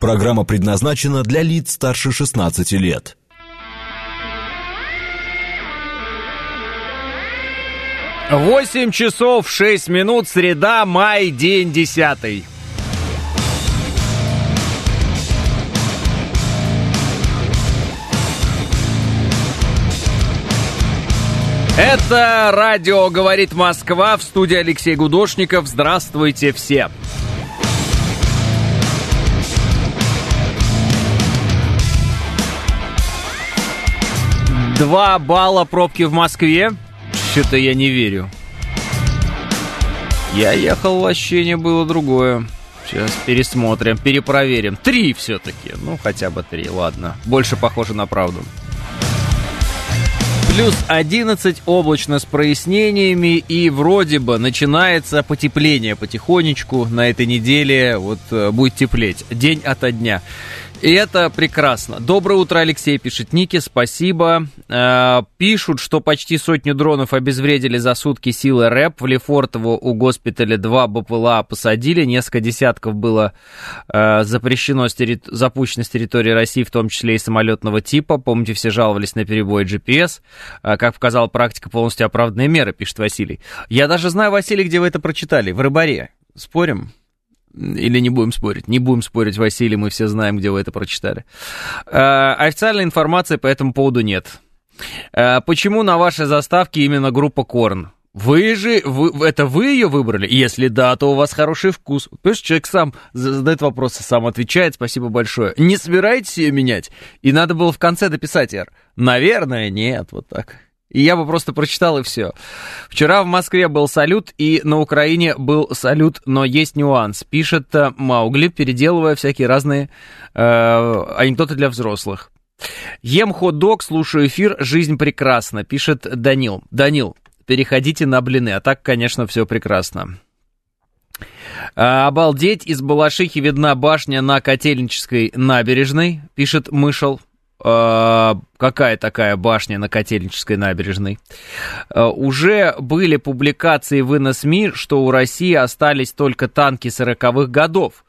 Программа предназначена для лиц старше 16 лет. Восемь часов шесть минут, среда, май, день десятый. Это радио «Говорит Москва» в студии Алексей Гудошников. Здравствуйте все! Два балла пробки в Москве. Что-то я не верю. Я ехал, ощущение было другое. Сейчас пересмотрим, перепроверим. Три все-таки. Ну, хотя бы три, ладно. Больше похоже на правду. Плюс 11, облачно с прояснениями, и вроде бы начинается потепление потихонечку на этой неделе, вот э, будет теплеть, день ото дня. И это прекрасно. Доброе утро, Алексей, пишет Ники, спасибо. Э, пишут, что почти сотню дронов обезвредили за сутки силы РЭП. В Лефортово у госпиталя два БПЛА посадили. Несколько десятков было э, запрещено, с терри... запущено с территории России, в том числе и самолетного типа. Помните, все жаловались на перебой GPS. Э, как показала практика, полностью оправданные меры, пишет Василий. Я даже знаю, Василий, где вы это прочитали. В Рыбаре. Спорим? Или не будем спорить? Не будем спорить, Василий, мы все знаем, где вы это прочитали. Э, официальной информации по этому поводу нет. Э, почему на вашей заставке именно группа Корн? Вы же, вы, это вы ее выбрали? Если да, то у вас хороший вкус. Понимаешь, человек сам задает вопросы, сам отвечает, спасибо большое. Не собираетесь ее менять? И надо было в конце дописать, Р. Наверное, нет, вот так. И я бы просто прочитал и все. Вчера в Москве был салют, и на Украине был салют, но есть нюанс. Пишет э, Маугли, переделывая всякие разные э, анекдоты для взрослых. Ем хот-дог, слушаю эфир, жизнь прекрасна, пишет Данил. Данил, переходите на блины, а так, конечно, все прекрасно. А, обалдеть, из Балашихи видна башня на Котельнической набережной, пишет Мышел. Э, какая такая башня на Котельнической набережной. Э, уже были публикации в СМИ, что у России остались только танки 40-х годов.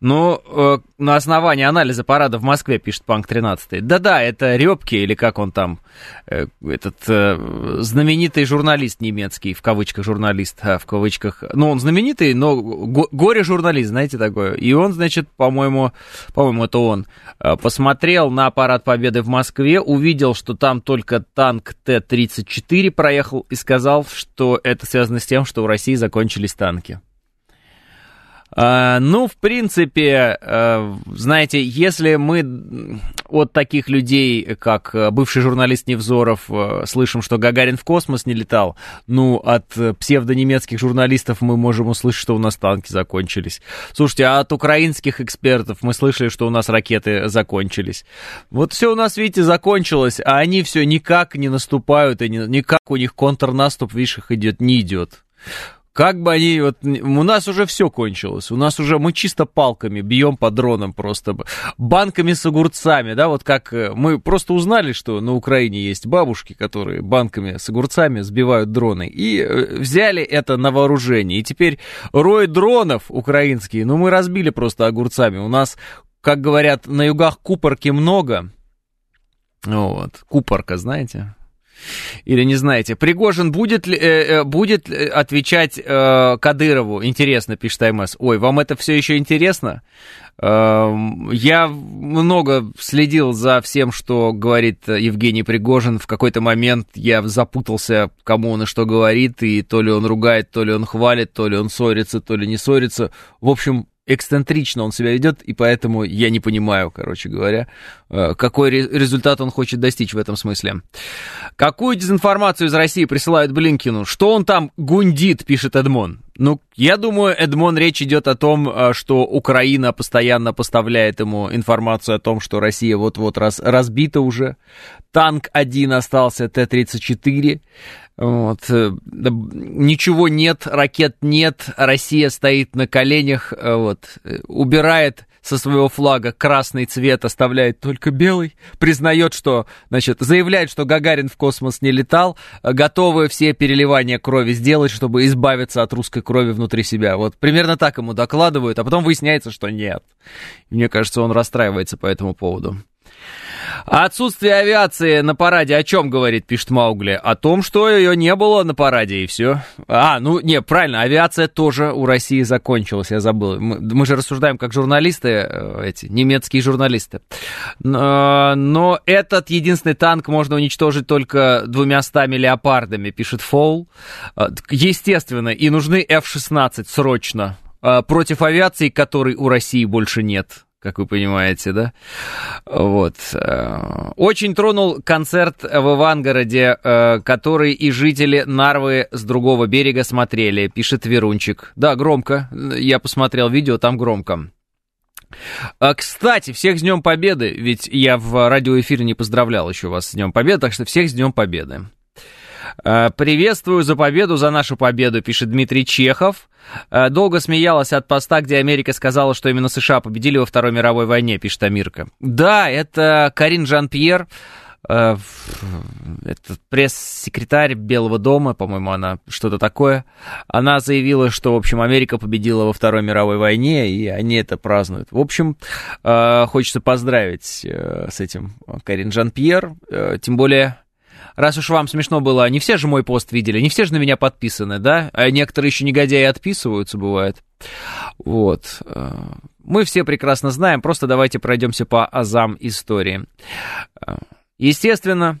Но э, на основании анализа парада в Москве, пишет Панк 13. Да-да, это Рёбки, или как он там, э, этот э, знаменитый журналист немецкий, в кавычках журналист, а, в кавычках, ну, он знаменитый, но го- горе-журналист, знаете, такое. И он, значит, по-моему, по-моему, это он, э, посмотрел на парад Победы в Москве, увидел, что там только танк Т-34 проехал и сказал, что это связано с тем, что у России закончились танки. А, ну, в принципе, а, знаете, если мы от таких людей, как э, бывший журналист Невзоров, э, слышим, что Гагарин в космос не летал, ну, от псевдонемецких журналистов мы можем услышать, что у нас танки закончились. Слушайте, а от украинских экспертов мы слышали, что у нас ракеты закончились. Вот все у нас, видите, закончилось, а они все никак не наступают, и никак у них контрнаступ, видишь, их идет, не идет. Как бы они, вот, у нас уже все кончилось, у нас уже, мы чисто палками бьем по дронам просто, банками с огурцами, да, вот как э, мы просто узнали, что на Украине есть бабушки, которые банками с огурцами сбивают дроны, и э, взяли это на вооружение, и теперь рой дронов украинские, ну, мы разбили просто огурцами, у нас, как говорят, на югах купорки много, вот, купорка, знаете, или не знаете. Пригожин будет, ли, э, э будет отвечать э, Кадырову? Интересно, пишет АМС. Ой, вам это все еще интересно? Э, я много следил за всем, что говорит Евгений Пригожин. В какой-то момент я запутался, кому он и что говорит, и то ли он ругает, то ли он хвалит, то ли он ссорится, то ли не ссорится. В общем, эксцентрично он себя ведет, и поэтому я не понимаю, короче говоря, э, какой результат он хочет достичь в этом смысле. Какую дезинформацию из России присылают Блинкину? Что он там гундит, пишет Эдмон. Ну, я думаю, Эдмон, речь идет о том, э, что Украина постоянно поставляет ему информацию о том, что Россия вот-вот раз, разбита уже. Танк один остался, Т-34. Вот. Э, ничего нет, ракет нет, Россия стоит на коленях, э, вот, убирает со своего флага красный цвет, оставляет только белый, признает, что, значит, заявляет, что Гагарин в космос не летал, готовы все переливания крови сделать, чтобы избавиться от русской крови внутри себя. Вот примерно так ему докладывают, а потом выясняется, что нет. Мне кажется, он расстраивается по этому поводу. Отсутствие авиации на параде о чем говорит, пишет Маугли? О том, что ее не было на параде, и все. А, ну, не, правильно, авиация тоже у России закончилась, я забыл. Мы, мы же рассуждаем как журналисты, э, эти, немецкие журналисты. Но, но этот единственный танк можно уничтожить только двумя стами леопардами, пишет Фоул. Э, естественно, и нужны F-16 срочно э, против авиации, которой у России больше нет как вы понимаете, да? Вот. Э, очень тронул концерт в Ивангороде, э, который и жители Нарвы с другого берега смотрели, пишет Верунчик. Да, громко. Я посмотрел видео, там громко. А, кстати, всех с Днем Победы, ведь я в радиоэфире не поздравлял еще вас с Днем Победы, так что всех с Днем Победы. Э, Приветствую за победу, за нашу победу, пишет Дмитрий Чехов. Э, долго смеялась от поста, где Америка сказала, что именно США победили во Второй мировой войне, пишет Амирка. Да, это Карин Жан-Пьер, э, это пресс-секретарь Белого дома, по-моему, она что-то такое. Она заявила, что, в общем, Америка победила во Второй мировой войне, и они это празднуют. В общем, хочется поздравить с этим Карин Жан-Пьер, тем более раз уж вам смешно было, не все же мой пост видели, не все же на меня подписаны, да? А некоторые еще негодяи отписываются, бывает. Вот. Э, мы все прекрасно знаем, просто давайте пройдемся по азам истории. Э, естественно,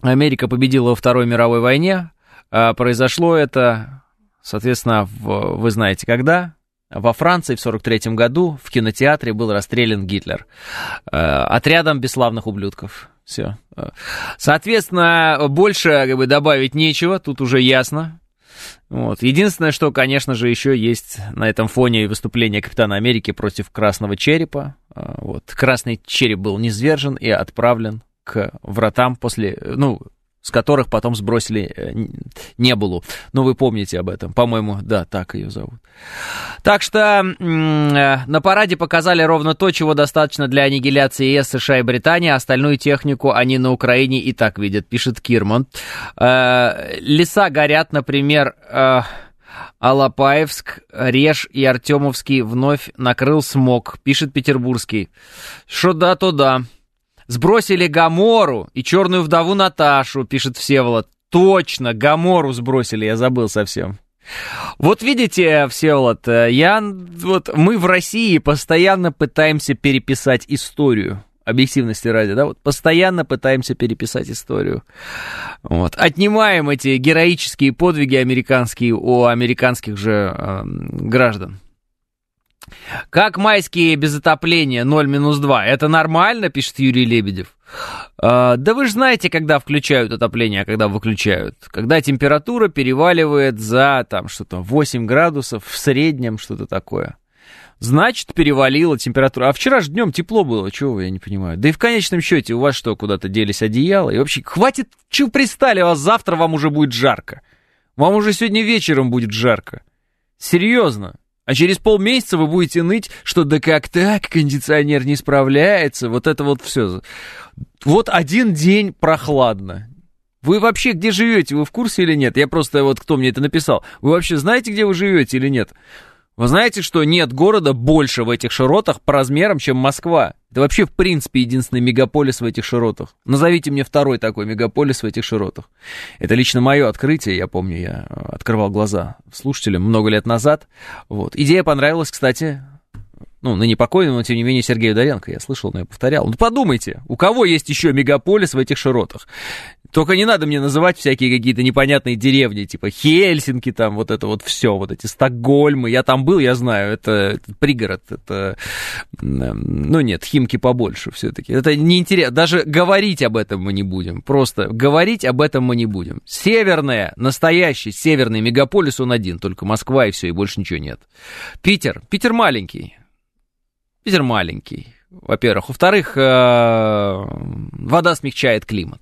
Америка победила во Второй мировой войне. Э, произошло это, соответственно, в, вы знаете когда? Во Франции в 43 году в кинотеатре был расстрелян Гитлер отрядом бесславных ублюдков. Все. Соответственно, больше как бы, добавить нечего, тут уже ясно. Вот. Единственное, что, конечно же, еще есть на этом фоне выступление Капитана Америки против Красного Черепа. А, вот. Красный Череп был низвержен и отправлен к вратам после, ну, с которых потом сбросили э, Небулу. Ну, вы помните об этом. По-моему, да, так ее зовут. Так что э, на параде показали ровно то, чего достаточно для аннигиляции ЕС, США и Британии. Остальную технику они на Украине и так видят, пишет Кирман. Э, леса горят, например... Алапаевск, Реж и Артемовский вновь накрыл смог, пишет Петербургский. Что да, то да. Сбросили Гамору и черную вдову Наташу, пишет Всеволод. Точно, Гамору сбросили, я забыл совсем. Вот видите, Всеволод, э, я, вот мы в России постоянно пытаемся переписать историю. Объективности ради, да, вот постоянно пытаемся переписать историю. Вот. Отнимаем эти героические подвиги американские у американских же э, граждан. Как майские без отопления 0-2? Это нормально, пишет Юрий Лебедев. А, да вы же знаете, когда включают отопление, а когда выключают. Когда температура переваливает за там что-то 8 градусов в среднем, что-то такое. Значит, перевалила температура. А вчера же днем тепло было, чего я не понимаю. Да и в конечном счете у вас что, куда-то делись одеяла? И вообще, хватит, чего пристали, а завтра вам уже будет жарко. Вам уже сегодня вечером будет жарко. Серьезно. А через полмесяца вы будете ныть, что да как так, кондиционер не справляется, вот это вот все. Вот один день прохладно. Вы вообще где живете? Вы в курсе или нет? Я просто вот кто мне это написал. Вы вообще знаете, где вы живете или нет? Вы знаете, что нет города больше в этих широтах по размерам, чем Москва? Это вообще, в принципе, единственный мегаполис в этих широтах. Назовите мне второй такой мегаполис в этих широтах. Это лично мое открытие, я помню, я открывал глаза слушателям много лет назад. Вот. Идея понравилась, кстати, ну, на непокойном, но тем не менее Сергею Доренко, я слышал, но я повторял. Ну, подумайте, у кого есть еще мегаполис в этих широтах? Только не надо мне называть всякие какие-то непонятные деревни, типа Хельсинки, там вот это вот все, вот эти Стокгольмы. Я там был, я знаю, это, это пригород, это, ну нет, Химки побольше все-таки. Это неинтересно, даже говорить об этом мы не будем, просто говорить об этом мы не будем. Северная, настоящий северный мегаполис, он один, только Москва и все, и больше ничего нет. Питер, Питер маленький, Питер маленький. Во-первых. Во-вторых, э, вода смягчает климат.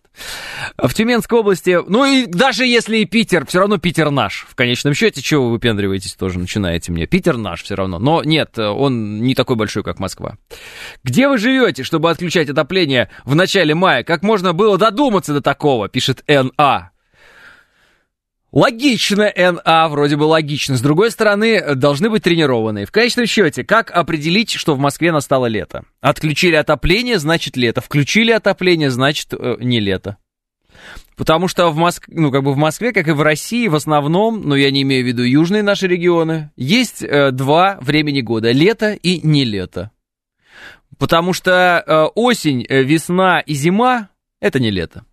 В Тюменской области, ну и даже если и Питер, все равно Питер наш. В конечном счете, чего вы выпендриваетесь тоже, начинаете мне. Питер наш все равно. Но нет, он не такой большой, как Москва. Где вы живете, чтобы отключать отопление в начале мая? Как можно было додуматься до такого, пишет Н.А. Логично, НА, вроде бы логично. С другой стороны, должны быть тренированные. В конечном счете, как определить, что в Москве настало лето? Отключили отопление, значит лето. Включили отопление, значит э, не лето. Потому что в Москве, ну, как бы в Москве, как и в России, в основном, но ну, я не имею в виду южные наши регионы, есть э, два времени года. Лето и не лето. Потому что э, осень, э, весна и зима — это не лето.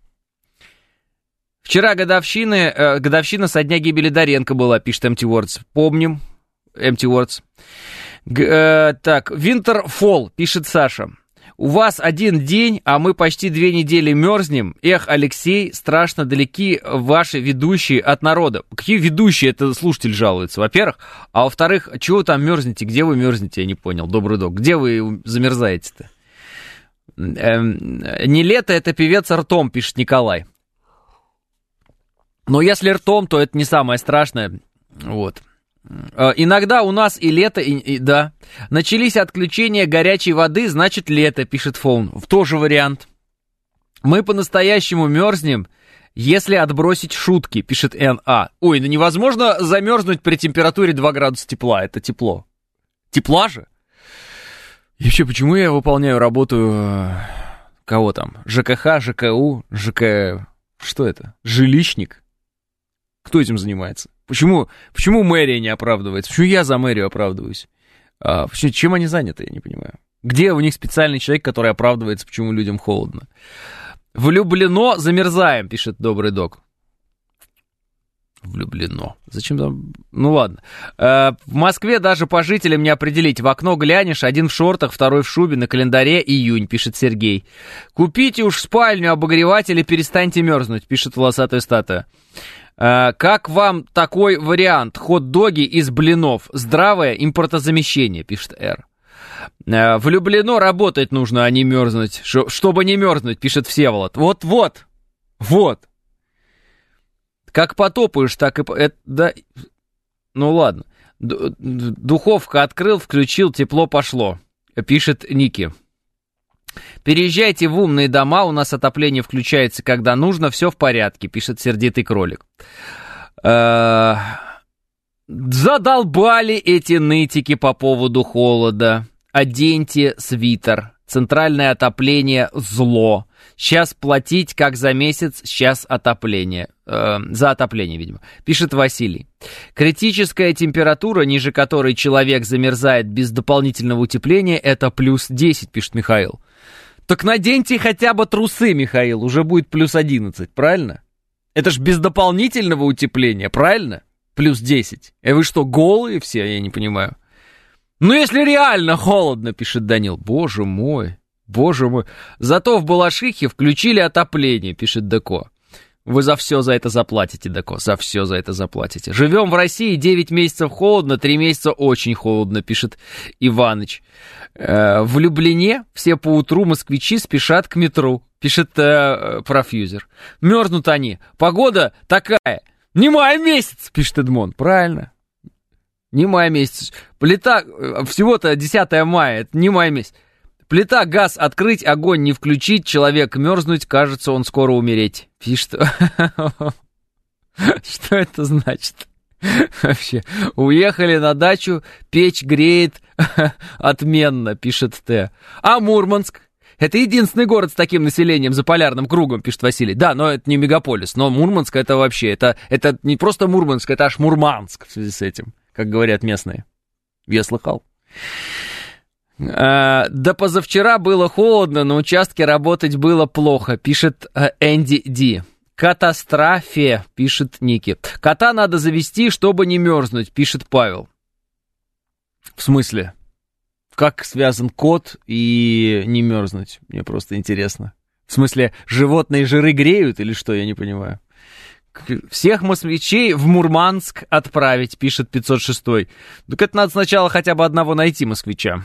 Вчера годовщины, э, годовщина со дня гибели Доренко была, пишет Empty Words. Помним, Empty Words. Г, э, так, Winterfall, пишет Саша. У вас один день, а мы почти две недели мерзнем. Эх, Алексей, страшно далеки ваши ведущие от народа. Какие ведущие? Это слушатель жалуется, во-первых. А во-вторых, чего вы там мерзнете? Где вы мерзнете? Я не понял. Добрый док. Где вы замерзаете-то? Эм, не лето, это певец ртом, пишет Николай. Но если ртом, то это не самое страшное. Вот. Э, иногда у нас и лето, и, и да. Начались отключения горячей воды, значит лето, пишет Фоун. В тоже вариант. Мы по-настоящему мерзнем, если отбросить шутки, пишет Н.А. Ой, ну невозможно замерзнуть при температуре 2 градуса тепла, это тепло. Тепла же? И вообще, почему я выполняю работу... Э, кого там? ЖКХ, ЖКУ, ЖК... Что это? Жилищник? Кто этим занимается? Почему, почему мэрия не оправдывается? Почему я за мэрию оправдываюсь? А, чем они заняты, я не понимаю. Где у них специальный человек, который оправдывается, почему людям холодно? Влюблено, замерзаем, пишет добрый док. Влюблено. Зачем там? Ну ладно. Э, в Москве даже по жителям не определить. В окно глянешь, один в шортах, второй в шубе, на календаре июнь, пишет Сергей. Купите уж спальню, обогреватель и перестаньте мерзнуть, пишет волосатая статуя. Э, как вам такой вариант? Хот-доги из блинов. Здравое импортозамещение, пишет Р. Э, влюблено работать нужно, а не мерзнуть. Чтобы не мерзнуть, пишет Всеволод. Вот-вот. Вот. Как потопаешь, так и... Это, да... Ну ладно. Духовка открыл, включил, тепло пошло. Пишет Ники. Переезжайте в умные дома, у нас отопление включается, когда нужно, все в порядке, пишет сердитый кролик. Э, задолбали эти нытики по поводу холода. Оденьте свитер. Центральное отопление – зло. Сейчас платить как за месяц, сейчас отопление. Э, за отопление, видимо. Пишет Василий. Критическая температура, ниже которой человек замерзает без дополнительного утепления, это плюс 10, пишет Михаил. Так наденьте хотя бы трусы, Михаил, уже будет плюс 11, правильно? Это ж без дополнительного утепления, правильно? Плюс 10. И вы что, голые все, я не понимаю. Ну, если реально холодно, пишет Данил. Боже мой, боже мой. Зато в Балашихе включили отопление, пишет Деко. Вы за все за это заплатите, Деко, за все за это заплатите. Живем в России, 9 месяцев холодно, 3 месяца очень холодно, пишет Иваныч. Э, в Люблине все по утру москвичи спешат к метро, пишет э, профьюзер. Мерзнут они, погода такая. Не май месяц, пишет Эдмон. Правильно. Не май месяц. Плита, э, всего-то 10 мая, это не май месяц. Плита, газ открыть, огонь не включить, человек мерзнуть, кажется, он скоро умереть. Пишет. Что это значит? Вообще, уехали на дачу, печь греет отменно, пишет Т. А Мурманск? Это единственный город с таким населением за полярным кругом, пишет Василий. Да, но это не мегаполис, но Мурманск это вообще, это, это не просто Мурманск, это аж Мурманск в связи с этим, как говорят местные. Я слыхал. А, да позавчера было холодно, на участке работать было плохо, пишет э, Энди Ди. Катастрофе, пишет Ники. Кота надо завести, чтобы не мерзнуть, пишет Павел. В смысле? Как связан кот и не мерзнуть? Мне просто интересно. В смысле, животные жиры греют или что, я не понимаю. Всех москвичей в Мурманск отправить, пишет 506. Так это надо сначала хотя бы одного найти москвича.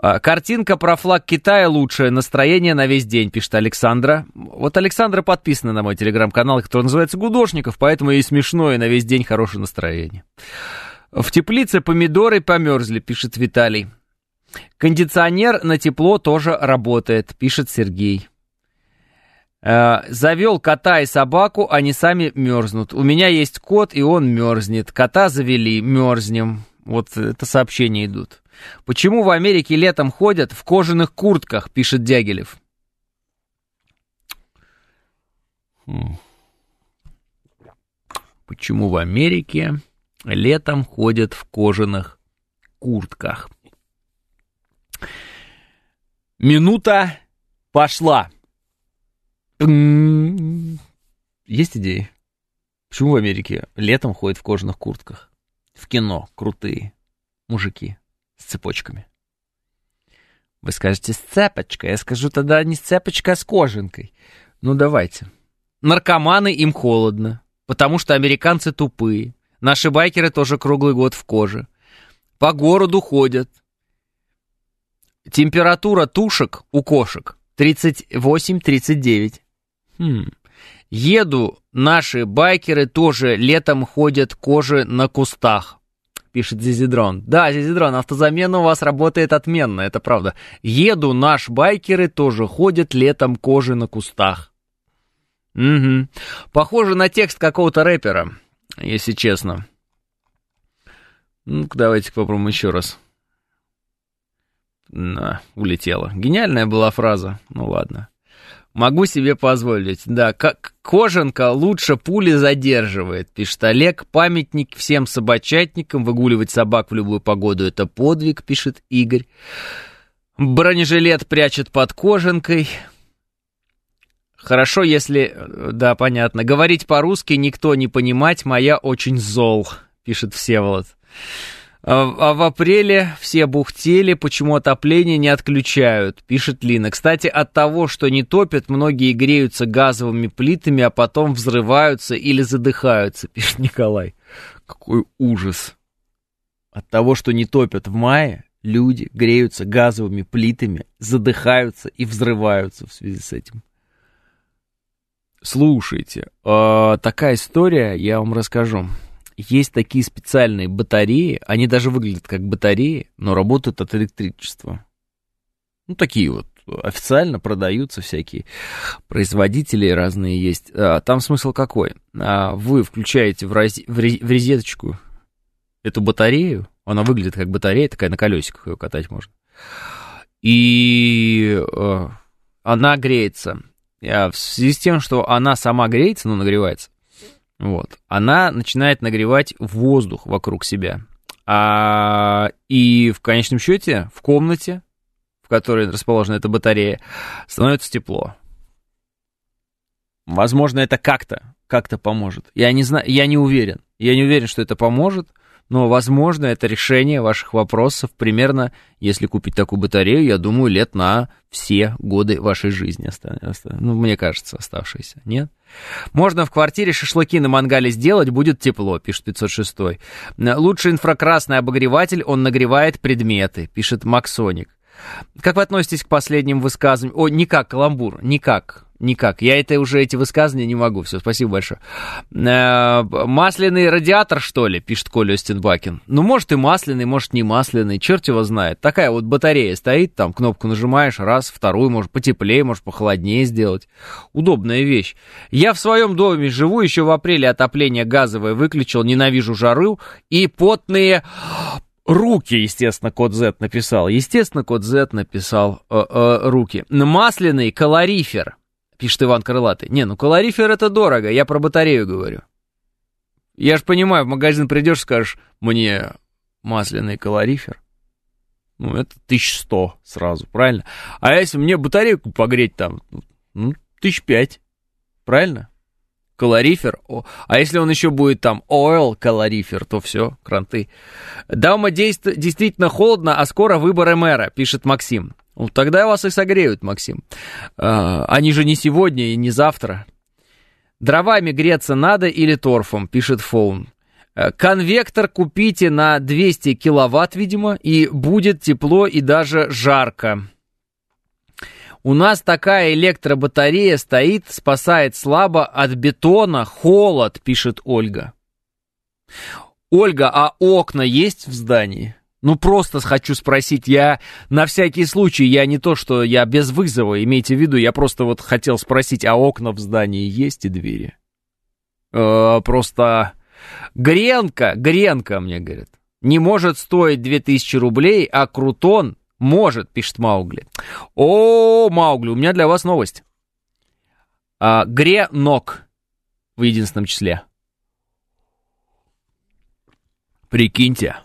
А, Картинка про флаг Китая лучшее, настроение на весь день, пишет Александра. Вот Александра подписана на мой телеграм-канал, который называется «Гудошников», поэтому и смешно, и на весь день хорошее настроение. В теплице помидоры померзли, пишет Виталий. Кондиционер на тепло тоже работает, пишет Сергей. Э, завел кота и собаку, они сами мерзнут. У меня есть кот, и он мерзнет. Кота завели, мерзнем. Вот это сообщения идут. Почему в Америке летом ходят в кожаных куртках, пишет Дягилев. Хм. Почему в Америке летом ходят в кожаных куртках? Минута пошла. Есть идеи? Почему в Америке летом ходят в кожаных куртках? В кино крутые мужики с цепочками. Вы скажете, с цепочкой. Я скажу тогда не с цепочкой, а с кожанкой. Ну, давайте. Наркоманы им холодно, потому что американцы тупые. Наши байкеры тоже круглый год в коже. По городу ходят. Температура тушек у кошек 38-39. Хм. Еду, наши байкеры тоже летом ходят кожи на кустах, пишет Зизидрон. Да, Зизидрон, автозамена у вас работает отменно, это правда. Еду, наш байкеры тоже ходят летом кожи на кустах. Угу. Похоже на текст какого-то рэпера, если честно. Ну-ка, давайте попробуем еще раз. На, улетела. Гениальная была фраза. Ну ладно. Могу себе позволить. Да, как кожанка лучше пули задерживает, пишет Олег. Памятник всем собачатникам. Выгуливать собак в любую погоду это подвиг, пишет Игорь. Бронежилет прячет под кожанкой. Хорошо, если... Да, понятно. Говорить по-русски никто не понимать, моя очень зол, пишет Всеволод. А, а в апреле все бухтели, почему отопление не отключают, пишет Лина. Кстати, от того, что не топят, многие греются газовыми плитами, а потом взрываются или задыхаются, пишет Николай. Какой ужас. От того, что не топят в мае, люди греются газовыми плитами, задыхаются и взрываются в связи с этим. Слушайте, э, такая история, я вам расскажу есть такие специальные батареи, они даже выглядят как батареи, но работают от электричества. Ну, такие вот официально продаются всякие производители разные есть. А, там смысл какой? А, вы включаете в, роз... в резеточку эту батарею, она выглядит как батарея, такая на колесиках ее катать можно. И э, она греется. В связи с тем, что она сама греется, ну, нагревается, вот, она начинает нагревать воздух вокруг себя. А, и в конечном счете в комнате, в которой расположена эта батарея, становится тепло. Возможно, это как-то, как-то поможет. Я не знаю, я не уверен. Я не уверен, что это поможет, но, возможно, это решение ваших вопросов примерно, если купить такую батарею, я думаю, лет на все годы вашей жизни останется. Ну, мне кажется, оставшиеся. Нет? Можно в квартире шашлыки на мангале сделать, будет тепло, пишет 506. Лучший инфракрасный обогреватель, он нагревает предметы, пишет Максоник. Как вы относитесь к последним высказываниям? О, никак, каламбур, никак. Никак. Я это уже эти высказывания не могу. Все, спасибо большое. Э, масляный радиатор, что ли, пишет Коля Стенбакин. Ну, может и масляный, может не масляный, черт его знает. Такая вот батарея стоит, там кнопку нажимаешь, раз, вторую, может потеплее, может похолоднее сделать. Удобная вещь. Я в своем доме живу, еще в апреле отопление газовое выключил, ненавижу жару и потные Руки, естественно, код Z написал. Естественно, код Z написал э, э, руки. Масляный калорифер пишет Иван Крылатый. Не, ну калорифер это дорого, я про батарею говорю. Я же понимаю, в магазин придешь, скажешь, мне масляный калорифер. Ну, это 1100 сразу, правильно? А если мне батарейку погреть там, ну, 1005, правильно? Калорифер. А если он еще будет там oil калорифер, то все, кранты. Дома действительно холодно, а скоро выборы мэра, пишет Максим. Ну, тогда вас и согреют, Максим. А, они же не сегодня и не завтра. Дровами греться надо или торфом, пишет Фоун. Э, конвектор купите на 200 киловатт, видимо, и будет тепло и даже жарко. У нас такая электробатарея стоит, спасает слабо от бетона холод, пишет Ольга. Ольга, а окна есть в здании? Ну, просто хочу спросить, я на всякий случай, я не то, что я без вызова, имейте в виду, я просто вот хотел спросить, а окна в здании есть и двери? Э, просто Гренка, Гренка, мне говорят, не может стоить 2000 рублей, а Крутон может, пишет Маугли. О, Маугли, у меня для вас новость. А, Гренок в единственном числе. Прикиньте.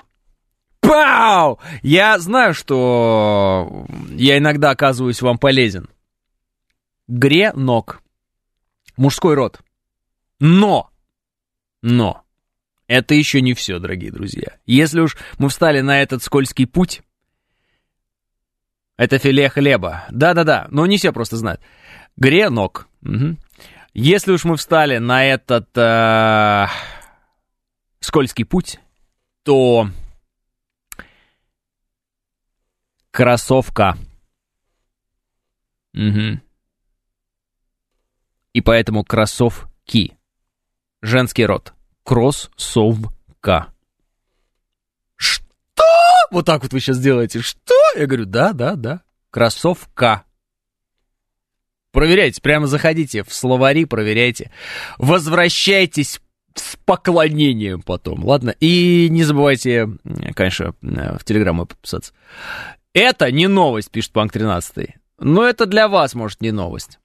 Пау! Я знаю, что я иногда оказываюсь вам полезен. Гренок. Мужской род. Но! Но! Это еще не все, дорогие друзья. Если уж мы встали на этот скользкий путь, это филе хлеба. Да-да-да, но не все просто знают. Гренок. Угу. Если уж мы встали на этот э, скользкий путь, то кроссовка. Угу. И поэтому кроссовки. Женский род. Кроссовка. Что? Вот так вот вы сейчас делаете. Что? Я говорю, да, да, да. Кроссовка. Проверяйте, прямо заходите в словари, проверяйте. Возвращайтесь с поклонением потом, ладно? И не забывайте, конечно, в Телеграм подписаться. Это не новость, пишет Панк 13. Но это для вас, может, не новость.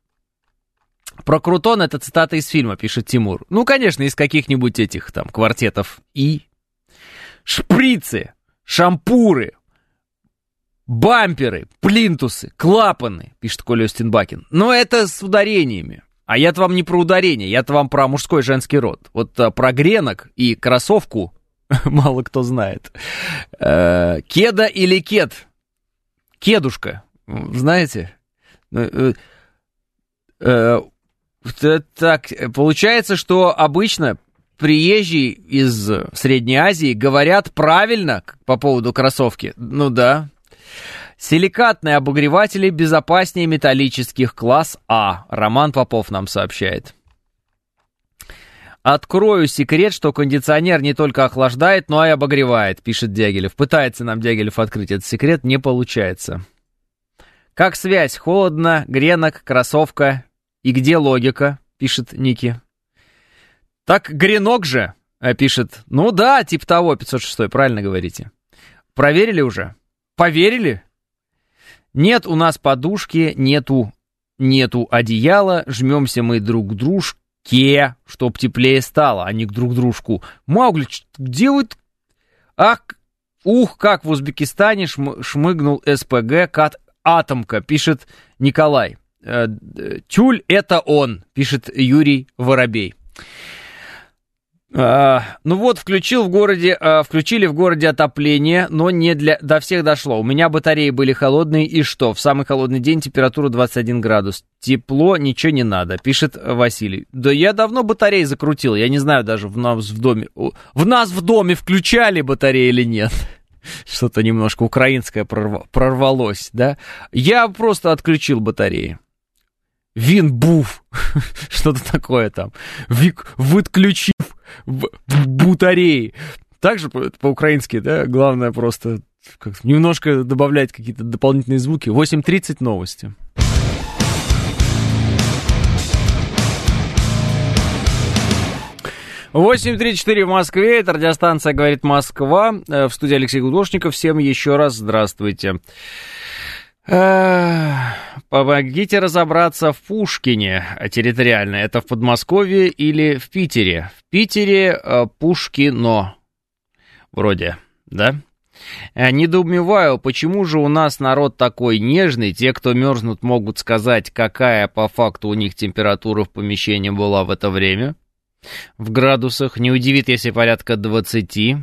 Про Крутон это цитата из фильма, пишет Тимур. Ну, конечно, из каких-нибудь этих там квартетов И. Шприцы, шампуры, бамперы, плинтусы, клапаны, пишет Коля Остинбакин. Но это с ударениями. А я-то вам не про ударение, я-то вам про мужской женский род. Вот а, про гренок и кроссовку мало кто знает. Э, кеда или кед? Кедушка, знаете? Э, э, так, получается, что обычно приезжие из Средней Азии говорят правильно по поводу кроссовки. Ну да, Силикатные обогреватели безопаснее металлических класс А. Роман Попов нам сообщает. Открою секрет, что кондиционер не только охлаждает, но и обогревает, пишет Дягилев. Пытается нам Дягилев открыть этот секрет, не получается. Как связь? Холодно, гренок, кроссовка. И где логика? Пишет Ники. Так гренок же, пишет. Ну да, типа того, 506, правильно говорите. Проверили уже? Поверили? Нет у нас подушки, нету, нету одеяла, жмемся мы друг к дружке, чтоб теплее стало, а не к друг дружку. Маугли, где вы... Ах, ух, как в Узбекистане шм, шмыгнул СПГ кат Атомка, пишет Николай. Э, Тюль это он, пишет Юрий Воробей. А, ну вот, включил в городе, а, включили в городе отопление, но не для, до всех дошло. У меня батареи были холодные, и что? В самый холодный день температура 21 градус. Тепло, ничего не надо, пишет Василий. Да я давно батареи закрутил, я не знаю даже в нас в доме. В нас в доме включали батареи или нет? Что-то немножко украинское прорвалось, да? Я просто отключил батареи. Винбуф, что-то такое там. Вик, выключив в, в. Также по-украински, да, главное просто немножко добавлять какие-то дополнительные звуки. 8.30 новости. Восемь три четыре в Москве. Это радиостанция «Говорит Москва». Э, в студии Алексей Гудошников. Всем еще раз здравствуйте. Помогите разобраться в Пушкине территориально. Это в Подмосковье или в Питере? В Питере э, Пушкино. Вроде, да? Э, недоумеваю, почему же у нас народ такой нежный, те, кто мерзнут, могут сказать, какая по факту у них температура в помещении была в это время. В градусах не удивит, если порядка 20.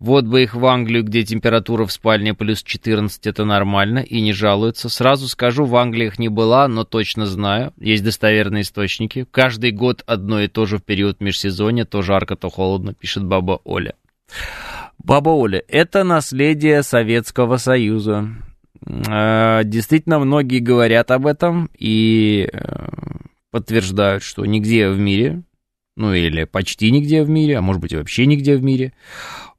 Вот бы их в Англию, где температура в спальне плюс 14, это нормально, и не жалуются. Сразу скажу, в Англии их не была, но точно знаю. Есть достоверные источники. Каждый год одно и то же в период межсезонья, то жарко, то холодно, пишет баба Оля. Баба Оля, это наследие Советского Союза. Э, действительно, многие говорят об этом и э, подтверждают, что нигде в мире, ну или почти нигде в мире, а может быть вообще нигде в мире,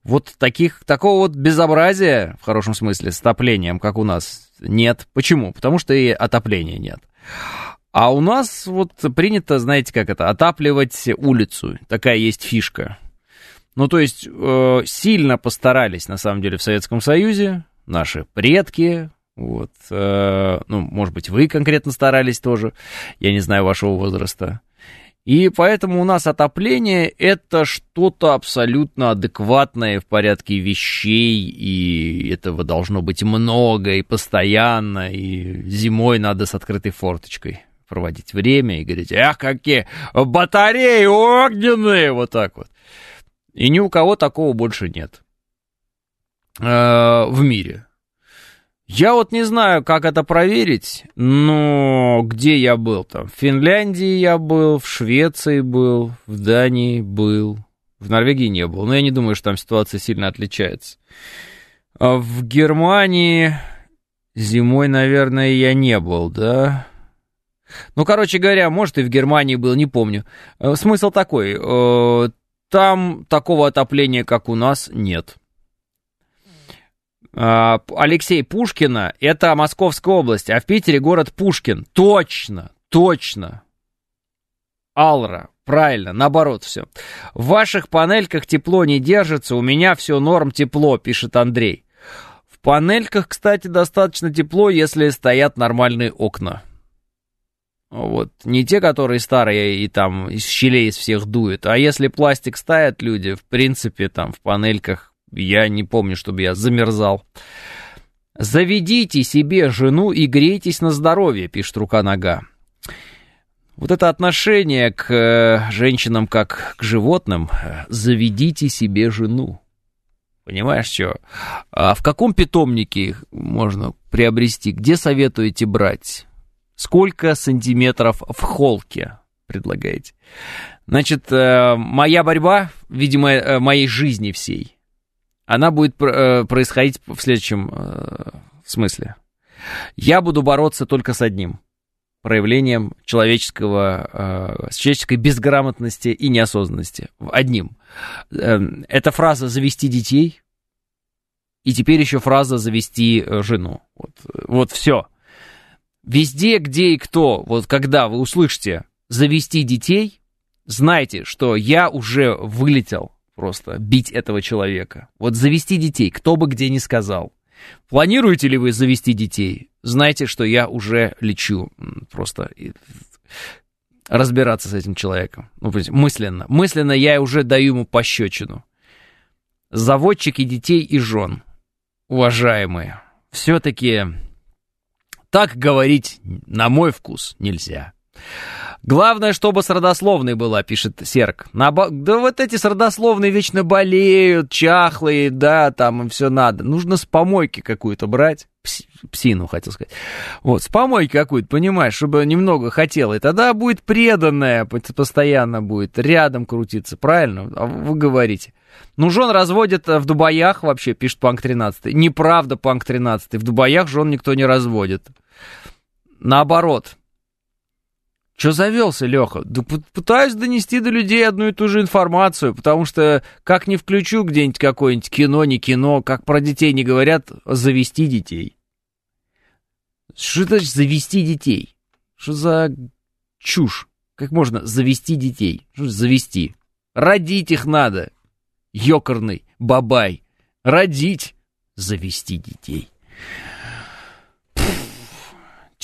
вот таких, такого вот безобразия, в хорошем смысле, с отоплением, как у нас, нет. Почему? Потому что и отопления нет. А у нас вот принято, знаете, как это, отапливать улицу. Такая есть фишка. Ну, то есть, э, сильно постарались, на самом деле, в Советском Союзе, наши предки, вот, э, ну, может быть, вы конкретно старались тоже, я не знаю вашего возраста. И поэтому у нас отопление это что-то абсолютно адекватное в порядке вещей, и этого должно быть много и постоянно, и зимой надо с открытой форточкой проводить время и говорить, эх, какие батареи огненные, вот так вот. И ни у кого такого больше нет э, в мире. Я вот не знаю, как это проверить, но где я был там? В Финляндии я был, в Швеции был, в Дании был, в Норвегии не был. Но я не думаю, что там ситуация сильно отличается. А в Германии зимой, наверное, я не был, да? Ну, короче говоря, может и в Германии был, не помню. Э, смысл такой, э, там такого отопления, как у нас, нет. А, Алексей Пушкина, это Московская область, а в Питере город Пушкин. Точно, точно. Алра, правильно, наоборот все. В ваших панельках тепло не держится, у меня все норм тепло, пишет Андрей. В панельках, кстати, достаточно тепло, если стоят нормальные окна. Вот, не те, которые старые и там из щелей из всех дуют, а если пластик ставят люди, в принципе, там в панельках я не помню, чтобы я замерзал. «Заведите себе жену и грейтесь на здоровье», — пишет рука-нога. Вот это отношение к э, женщинам как к животным, заведите себе жену. Понимаешь, что? А в каком питомнике их можно приобрести? Где советуете брать? Сколько сантиметров в холке предлагаете? Значит, э, моя борьба, видимо, э, моей жизни всей — она будет э, происходить в следующем э, смысле. Я буду бороться только с одним проявлением человеческого, э, человеческой безграмотности и неосознанности. Одним. Э, это фраза «завести детей», и теперь еще фраза «завести э, жену». Вот, вот все. Везде, где и кто, вот когда вы услышите «завести детей», знайте, что я уже вылетел просто бить этого человека. Вот завести детей, кто бы где ни сказал. Планируете ли вы завести детей? Знайте, что я уже лечу просто разбираться с этим человеком. Ну, мысленно. Мысленно я уже даю ему пощечину. Заводчики детей и жен, уважаемые, все-таки так говорить, на мой вкус, нельзя. Главное, чтобы с родословной была, пишет Серк. Наба... Да вот эти с родословной вечно болеют, чахлые, да, там им все надо. Нужно с помойки какую-то брать. Пс... Псину, хотел сказать. Вот, с помойки какую-то, понимаешь, чтобы немного хотела. И тогда будет преданная, постоянно будет рядом крутиться, правильно? А вы говорите. Ну, жен разводят в Дубаях вообще, пишет Панк 13. Неправда, Панк 13. В Дубаях жен никто не разводит. Наоборот, что завелся, Леха? Да пытаюсь донести до людей одну и ту же информацию, потому что как не включу где-нибудь какое-нибудь кино, не кино, как про детей не говорят, завести детей. Что значит завести детей? Что за чушь? Как можно завести детей? Что завести? Родить их надо. Ёкарный бабай. Родить. Завести детей.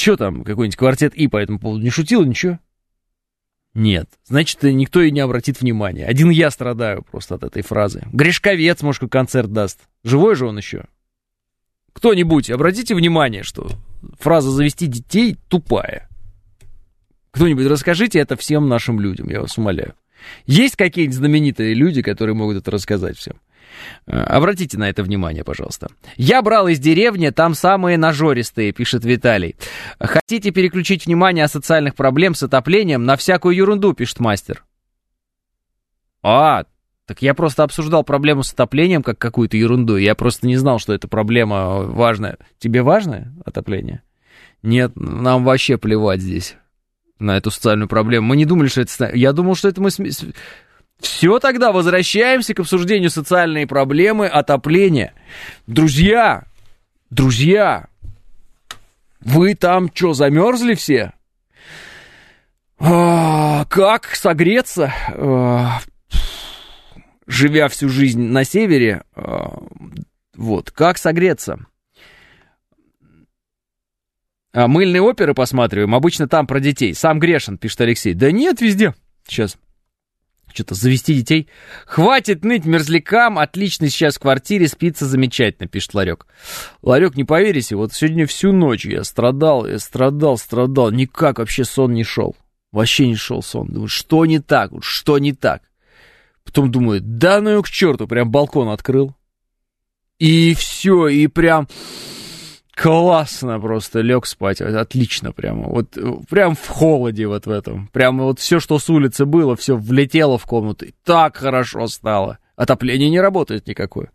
Че там, какой-нибудь квартет И по этому поводу не шутил, ничего? Нет. Значит, никто и не обратит внимания. Один я страдаю просто от этой фразы. Гришковец, может, концерт даст. Живой же он еще. Кто-нибудь, обратите внимание, что фраза «завести детей» тупая. Кто-нибудь расскажите это всем нашим людям, я вас умоляю. Есть какие-нибудь знаменитые люди, которые могут это рассказать всем? Э, обратите на это внимание, пожалуйста. Я брал из деревни, там самые нажористые, пишет Виталий. Хотите переключить внимание о социальных проблем с отоплением на всякую ерунду, пишет мастер. А, так я просто обсуждал проблему с отоплением как какую-то ерунду. Я просто не знал, что эта проблема важная. Тебе важно отопление? Нет, нам вообще плевать здесь на эту социальную проблему. Мы не думали, что это... Я думал, что это мы... Все тогда, возвращаемся к обсуждению социальной проблемы отопления. Друзья, друзья, вы там что, замерзли все? А, как согреться? А, живя всю жизнь на севере, а, вот, как согреться? А, мыльные оперы посматриваем, обычно там про детей. Сам грешен, пишет Алексей. Да нет, везде. Сейчас что-то завести детей. Хватит ныть мерзлякам, отлично сейчас в квартире, спится замечательно, пишет Ларек. Ларек, не поверите, вот сегодня всю ночь я страдал, я страдал, страдал, никак вообще сон не шел. Вообще не шел сон. Думаю, что не так, что не так. Потом думаю, да ну к черту, прям балкон открыл. И все, и прям классно просто лег спать, отлично прямо, вот прям в холоде вот в этом, прямо вот все, что с улицы было, все влетело в комнату, и так хорошо стало, отопление не работает никакое.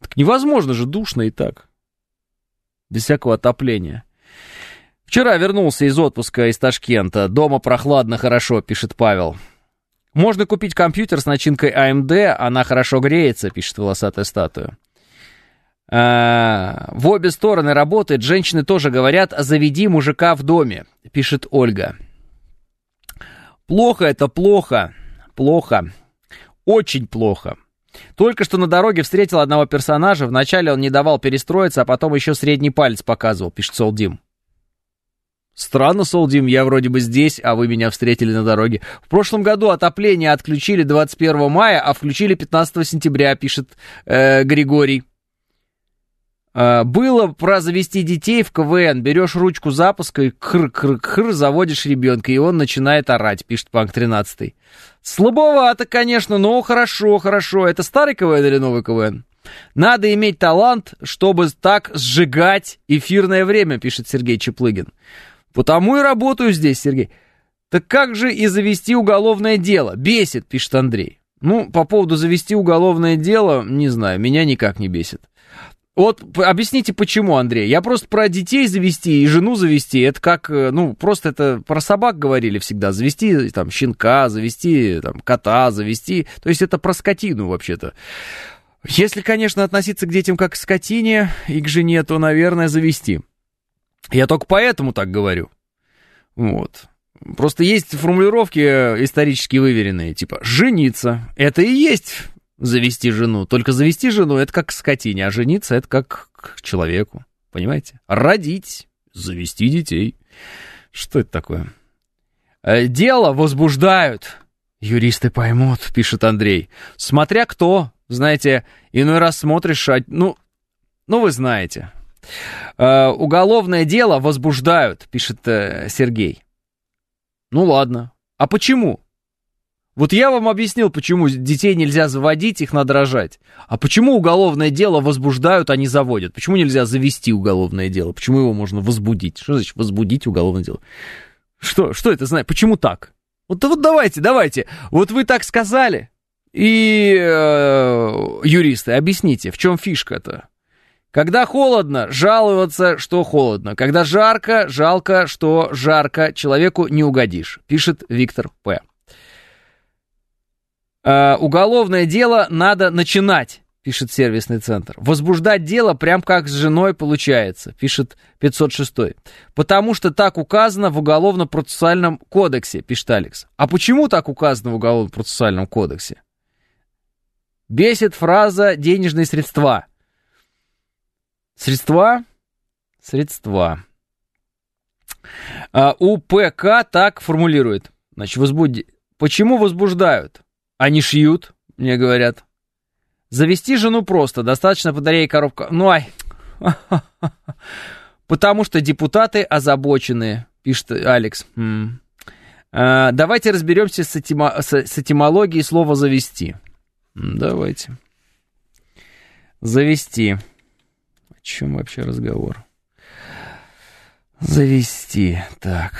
Так невозможно же, душно и так, без всякого отопления. Вчера вернулся из отпуска из Ташкента, дома прохладно, хорошо, пишет Павел. Можно купить компьютер с начинкой AMD, она хорошо греется, пишет волосатая статуя. А, в обе стороны работает. Женщины тоже говорят, заведи мужика в доме, пишет Ольга. Плохо это плохо. Плохо. Очень плохо. Только что на дороге встретил одного персонажа. Вначале он не давал перестроиться, а потом еще средний палец показывал, пишет Солдим. Странно, Солдим, я вроде бы здесь, а вы меня встретили на дороге. В прошлом году отопление отключили 21 мая, а включили 15 сентября, пишет э, Григорий. А, было про завести детей в КВН. Берешь ручку запуска и кр-кр-кр заводишь ребенка, и он начинает орать, пишет Панк 13. Слабовато, конечно, но хорошо, хорошо. Это старый КВН или новый КВН? Надо иметь талант, чтобы так сжигать эфирное время, пишет Сергей Чеплыгин. Потому и работаю здесь, Сергей. Так как же и завести уголовное дело? Бесит, пишет Андрей. Ну, по поводу завести уголовное дело, не знаю, меня никак не бесит. Вот объясните, почему, Андрей? Я просто про детей завести и жену завести. Это как, э, ну, просто это про собак говорили всегда. Завести там щенка, завести там кота, завести. То есть это про скотину вообще-то. Если, конечно, относиться к детям как к скотине и к жене, то, наверное, завести. Я только поэтому так говорю. Вот. Просто есть формулировки исторически выверенные, типа «жениться». Это и есть завести жену. Только завести жену это как к скотине, а жениться это как к человеку. Понимаете? Родить, завести детей. Что это такое? Э, дело возбуждают. Юристы поймут, пишет Андрей. Смотря кто. Знаете, иной раз смотришь, а, ну, ну вы знаете. Э, уголовное дело возбуждают, пишет э, Сергей. Ну ладно. А почему? Вот я вам объяснил, почему детей нельзя заводить, их надо рожать. А почему уголовное дело возбуждают, а не заводят? Почему нельзя завести уголовное дело? Почему его можно возбудить? Что значит возбудить уголовное дело? Что, что это значит? Почему так? Вот, вот давайте, давайте. Вот вы так сказали. И, э, юристы, объясните, в чем фишка-то? Когда холодно, жаловаться, что холодно. Когда жарко, жалко, что жарко. Человеку не угодишь, пишет Виктор П. Э, уголовное дело надо начинать, пишет сервисный центр. Возбуждать дело прям как с женой получается, пишет 506. Потому что так указано в Уголовно-процессуальном кодексе, пишет Алекс. А почему так указано в Уголовно-процессуальном кодексе? Бесит фраза «денежные средства». Средства? Средства. А, УПК так формулирует. Значит, возбуди... Почему возбуждают? Они шьют, мне говорят. Завести жену просто, достаточно батареи коробка. Ну ай. Потому что депутаты озабочены, пишет Алекс. А, давайте разберемся с, этимо... с этимологией слова завести. Давайте. Завести. О чем вообще разговор? Завести. Так.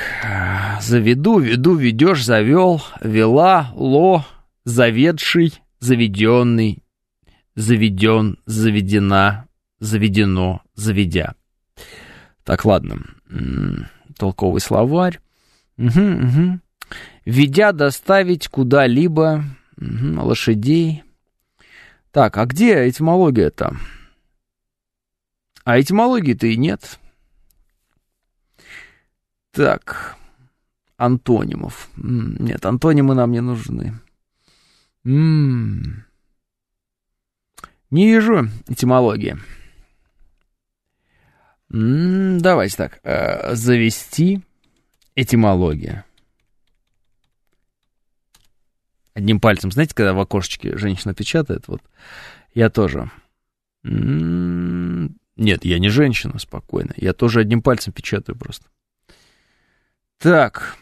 Заведу, веду, ведешь, завел, вела, ло, заведший, заведенный, заведен, заведена, заведено, заведя. Так, ладно. Толковый словарь. Угу, угу. Ведя доставить куда-либо угу, лошадей. Так, а где этимология-то? А этимологии-то и нет. Так, антонимов. Нет, антонимы нам не нужны. М-м-м. Не вижу этимологии. М-м, давайте так. Э, завести этимология. Одним пальцем, знаете, когда в окошечке женщина печатает, вот я тоже. Нет, я не женщина, спокойно. Я тоже одним пальцем печатаю просто. Так.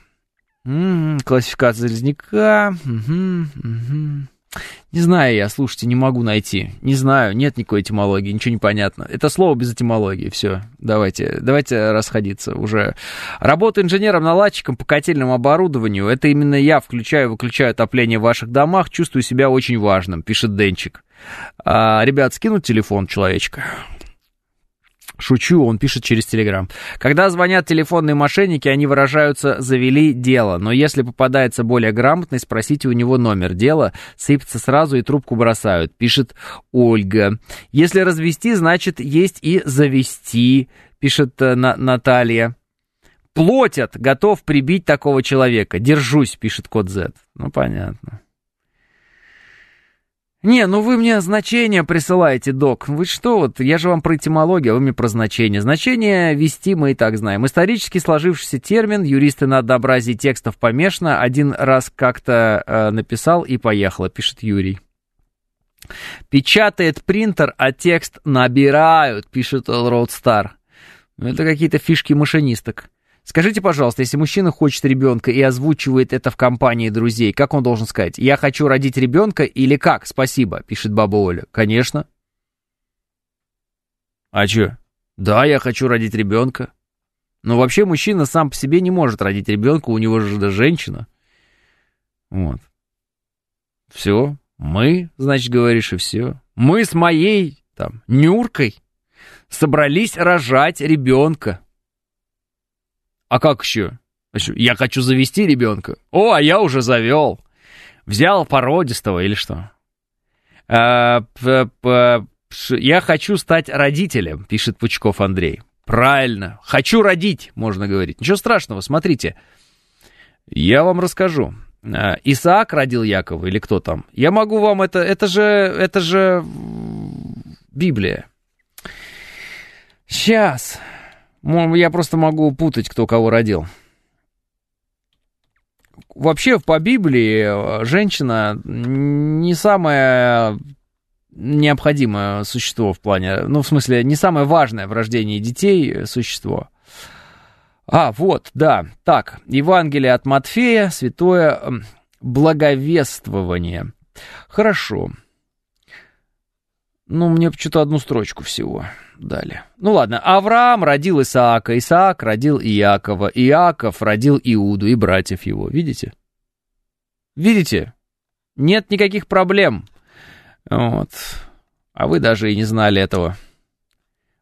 М-м, классификация Залезняка. Угу, угу. Не знаю я, слушайте, не могу найти. Не знаю, нет никакой этимологии, ничего не понятно. Это слово без этимологии, все. Давайте, давайте расходиться уже. Работа инженером-наладчиком по котельному оборудованию. Это именно я включаю выключаю отопление в ваших домах. Чувствую себя очень важным, пишет Денчик. А, ребят, скинуть телефон человечка. Шучу, он пишет через Телеграм. Когда звонят телефонные мошенники, они выражаются «завели дело», но если попадается более грамотный, спросите у него номер. Дело сыпется сразу и трубку бросают, пишет Ольга. Если развести, значит есть и завести, пишет э, Наталья. Платят, готов прибить такого человека. Держусь, пишет код Z. Ну, понятно. «Не, ну вы мне значение присылаете, док. Вы что, вот я же вам про этимологию, а вы мне про значение. Значение вести мы и так знаем. Исторически сложившийся термин, юристы на однообразии текстов помешано, один раз как-то э, написал и поехало», пишет Юрий. Печатает принтер, а текст набирают, пишет Roadstar. Это какие-то фишки машинисток. Скажите, пожалуйста, если мужчина хочет ребенка и озвучивает это в компании друзей, как он должен сказать? Я хочу родить ребенка или как? Спасибо, пишет баба Оля. Конечно. А чё? Да, я хочу родить ребенка. Но вообще мужчина сам по себе не может родить ребенка, у него же женщина. Вот. Все. Мы, значит, говоришь, и все. Мы с моей, там, Нюркой собрались рожать ребенка. А как еще? Я хочу завести ребенка. О, а я уже завел. Взял породистого или что? А, я хочу стать родителем, пишет Пучков Андрей. Правильно. Хочу родить, можно говорить. Ничего страшного, смотрите. Я вам расскажу. А, Исаак родил Якова или кто там? Я могу вам это... Это же... Это же... Библия. Сейчас. Я просто могу путать, кто кого родил. Вообще, по Библии, э, женщина не самое необходимое существо в плане, ну, в смысле, не самое важное в рождении детей существо. А, вот, да. Так, Евангелие от Матфея, святое благовествование. Хорошо. Ну, мне что-то одну строчку всего дали. Ну ладно, Авраам родил Исаака, Исаак родил Иакова, Иаков родил Иуду и братьев его. Видите? Видите? Нет никаких проблем. Вот. А вы даже и не знали этого.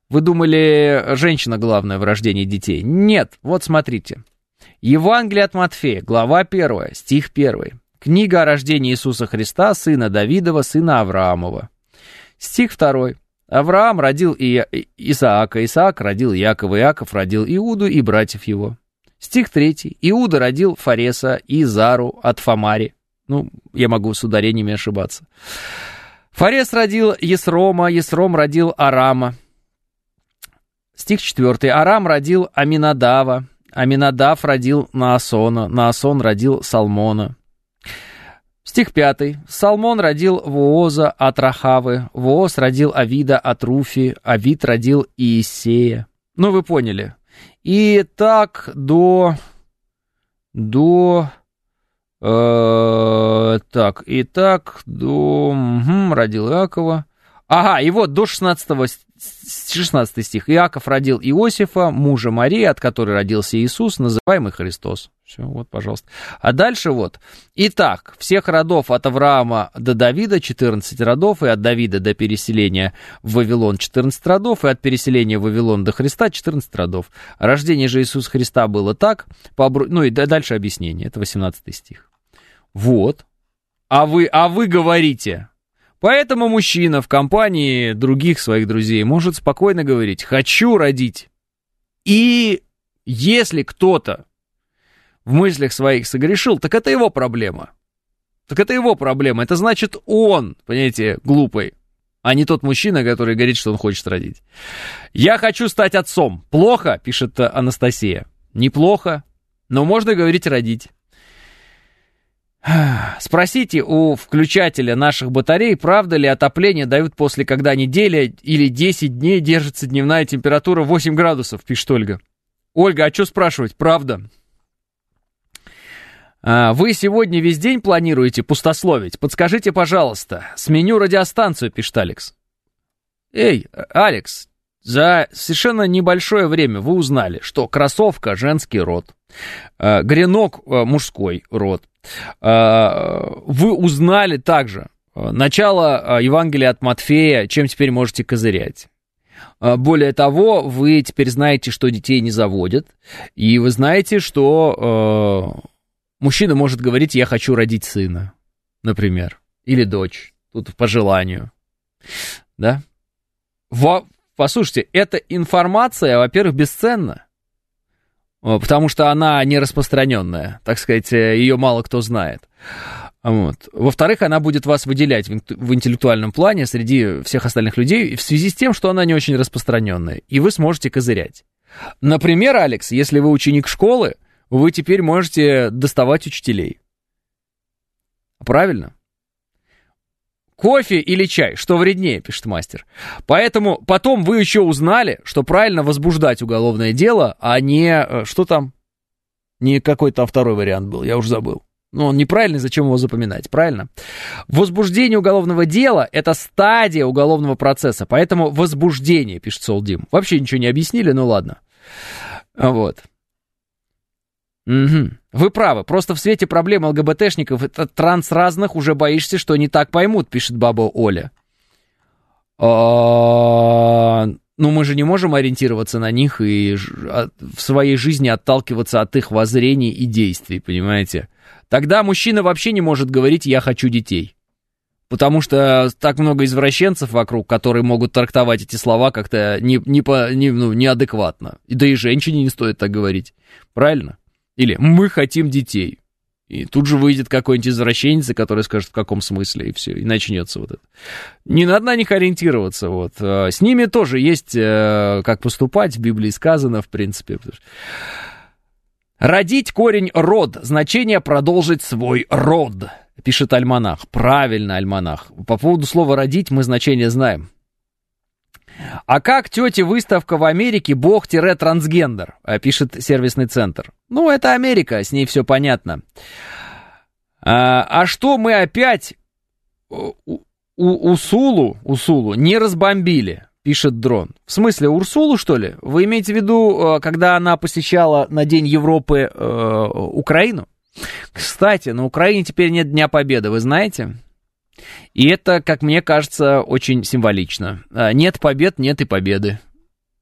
Вы думали, женщина главная в рождении детей? Нет, вот смотрите. Евангелие от Матфея, глава 1, стих 1. Книга о рождении Иисуса Христа, сына Давидова, сына Авраамова. Стих 2. Авраам родил и Исаака, Исаак родил Якова, Иаков родил Иуду и братьев его. Стих 3. Иуда родил Фареса и Зару от Фамари. Ну, я могу с ударениями ошибаться. Фарес родил Есрома, Есром родил Арама. Стих 4. Арам родил Аминадава, Аминадав родил Наасона, Наасон родил Салмона. Стих 5. Салмон родил Вооза от Рахавы, Вооз родил Авида от Руфи, Авид родил Иисея. Ну, вы поняли. И так до... До... Э, так, и так до... Угу, родил Иакова. Ага, и вот до 16, 16 стих. Иаков родил Иосифа, мужа Марии, от которой родился Иисус, называемый Христос. Все, вот, пожалуйста. А дальше вот. Итак, всех родов от Авраама до Давида 14 родов, и от Давида до переселения в Вавилон 14 родов, и от переселения в Вавилон до Христа 14 родов. Рождение же Иисуса Христа было так, по обру... ну и дальше объяснение, это 18 стих. Вот. А вы, а вы говорите, Поэтому мужчина в компании других своих друзей может спокойно говорить «хочу родить». И если кто-то в мыслях своих согрешил, так это его проблема. Так это его проблема. Это значит он, понимаете, глупый, а не тот мужчина, который говорит, что он хочет родить. «Я хочу стать отцом». Плохо, пишет Анастасия. Неплохо, но можно говорить родить. Спросите у включателя наших батарей, правда ли отопление дают после, когда неделя или 10 дней держится дневная температура 8 градусов, пишет Ольга. Ольга, а что спрашивать? Правда. А, вы сегодня весь день планируете пустословить? Подскажите, пожалуйста. Сменю радиостанцию, пишет Алекс. Эй, Алекс, за совершенно небольшое время вы узнали, что кроссовка – женский род, а, гренок – мужской род, а, вы узнали также а, начало а, Евангелия от Матфея, чем теперь можете козырять. Более того, вы теперь знаете, что детей не заводят, и вы знаете, что мужчина может говорить, я хочу родить сына, например, или дочь, тут по желанию, да? Во, послушайте, эта информация, во-первых, бесценна, потому что она не распространенная, так сказать, э, ее мало кто знает. Вот. Во-вторых, она будет вас выделять в интеллектуальном плане среди всех остальных людей в связи с тем, что она не очень распространенная, и вы сможете козырять. Например, Алекс, если вы ученик школы, вы теперь можете доставать учителей. Правильно? Кофе или чай, что вреднее, пишет мастер. Поэтому потом вы еще узнали, что правильно возбуждать уголовное дело, а не... Э, что там? Не какой-то второй вариант был, я уже забыл. Ну, он неправильный, зачем его запоминать, правильно? Возбуждение уголовного дела – это стадия уголовного процесса, поэтому возбуждение, пишет Солдим. Вообще ничего не объяснили, ну ладно. Вот. Угу. Вы правы, просто в свете проблем ЛГБТшников это транс разных уже боишься, что не так поймут, пишет баба Оля. А, ну, мы же не можем ориентироваться на них и в своей жизни отталкиваться от их воззрений и действий, понимаете? Тогда мужчина вообще не может говорить «я хочу детей». Потому что так много извращенцев вокруг, которые могут трактовать эти слова как-то не, не по, не, ну, неадекватно. Да и женщине не стоит так говорить. Правильно? Или «мы хотим детей». И тут же выйдет какой-нибудь извращенец, который скажет, в каком смысле, и все, и начнется вот это. Не надо на них ориентироваться, вот. А с ними тоже есть, э, как поступать, в Библии сказано, в принципе. Родить корень род, значение продолжить свой род, пишет альманах. Правильно, альманах. По поводу слова родить мы значение знаем. А как тете выставка в Америке бог-трансгендер, э, пишет сервисный центр. Ну, это Америка, с ней все понятно. А, а что мы опять у, у, Усулу, Усулу не разбомбили, пишет дрон. В смысле, Урсулу, что ли? Вы имеете в виду, э, когда она посещала на День Европы э, Украину? Кстати, на Украине теперь нет Дня Победы, вы знаете? И это, как мне кажется, очень символично. А, нет побед, нет и победы.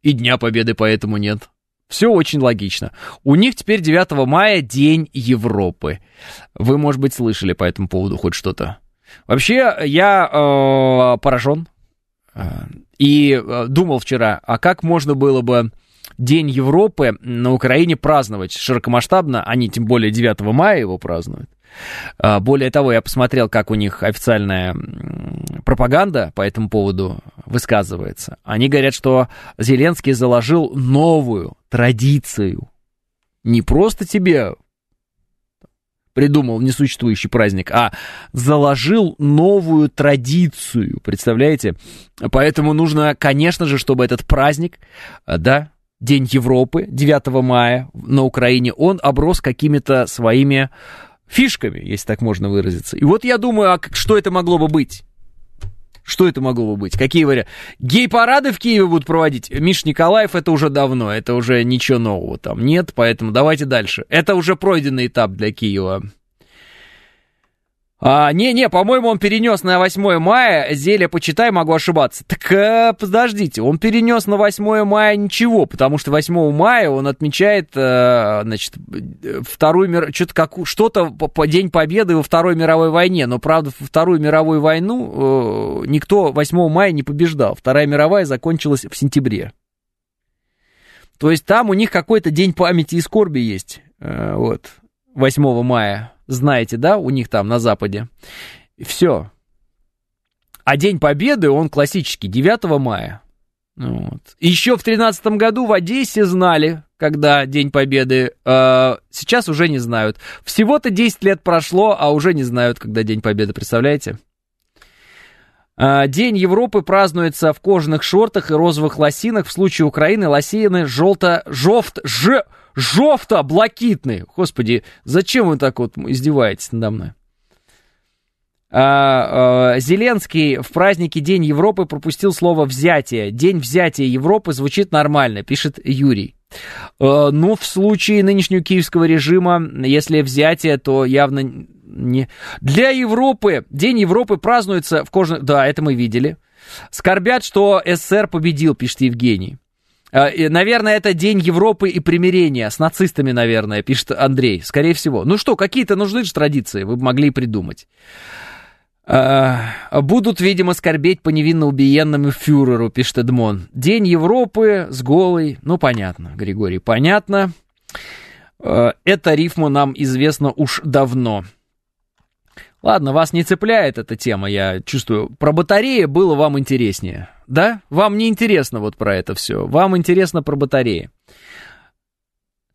И Дня Победы поэтому нет. Все очень логично. У них теперь 9 мая День Европы. Вы, может быть, слышали по этому поводу хоть что-то. Вообще, я э, поражен. Э, и э, думал вчера, а как можно было бы День Европы на Украине праздновать широкомасштабно, они тем более 9 мая его празднуют. А, более того, я посмотрел, как у них официальная пропаганда по этому поводу высказывается. Они говорят, что Зеленский заложил новую традицию. Не просто тебе придумал несуществующий праздник, а заложил новую традицию, представляете? Поэтому нужно, конечно же, чтобы этот праздник, да, День Европы, 9 мая на Украине, он оброс какими-то своими фишками, если так можно выразиться. И вот я думаю, а что это могло бы быть? Что это могло бы быть? Какие варианты? Гей-парады в Киеве будут проводить? Миш Николаев, это уже давно, это уже ничего нового там нет, поэтому давайте дальше. Это уже пройденный этап для Киева. А, не-не, по-моему, он перенес на 8 мая. Зелье, почитай, могу ошибаться. Так, э, подождите, он перенес на 8 мая ничего, потому что 8 мая он отмечает, э, значит, вторую мир... Что-то, как... что-то по, по День Победы во Второй мировой войне. Но, правда, во Вторую мировую войну э, никто 8 мая не побеждал. Вторая мировая закончилась в сентябре. То есть там у них какой-то день памяти и скорби есть. Э, вот. 8 мая знаете, да, у них там на Западе. Все. А День Победы, он классический, 9 мая. Вот. Еще в 13 году в Одессе знали, когда День Победы. Э, сейчас уже не знают. Всего-то 10 лет прошло, а уже не знают, когда День Победы, представляете? Э, День Европы празднуется в кожаных шортах и розовых лосинах. В случае Украины лосины желто-жовт... Ж... Жовто-блакитный. Господи, зачем вы так вот издеваетесь надо мной? А, а, Зеленский в празднике День Европы пропустил слово «взятие». День взятия Европы звучит нормально, пишет Юрий. А, ну, в случае нынешнего киевского режима, если взятие, то явно не... Для Европы, День Европы празднуется в кожаных... Да, это мы видели. Скорбят, что СССР победил, пишет Евгений. А, наверное, это День Европы и примирения с нацистами, наверное, пишет Андрей. Скорее всего. Ну что, какие-то нужны же традиции, вы могли придумать. А, будут, видимо, скорбеть по невинно убиенному фюреру, пишет Эдмон. День Европы с голой. Ну, понятно, Григорий, понятно. А, эта рифма нам известна уж давно. Ладно, вас не цепляет эта тема, я чувствую. Про батареи было вам интереснее. Да? Вам не интересно вот про это все. Вам интересно про батареи.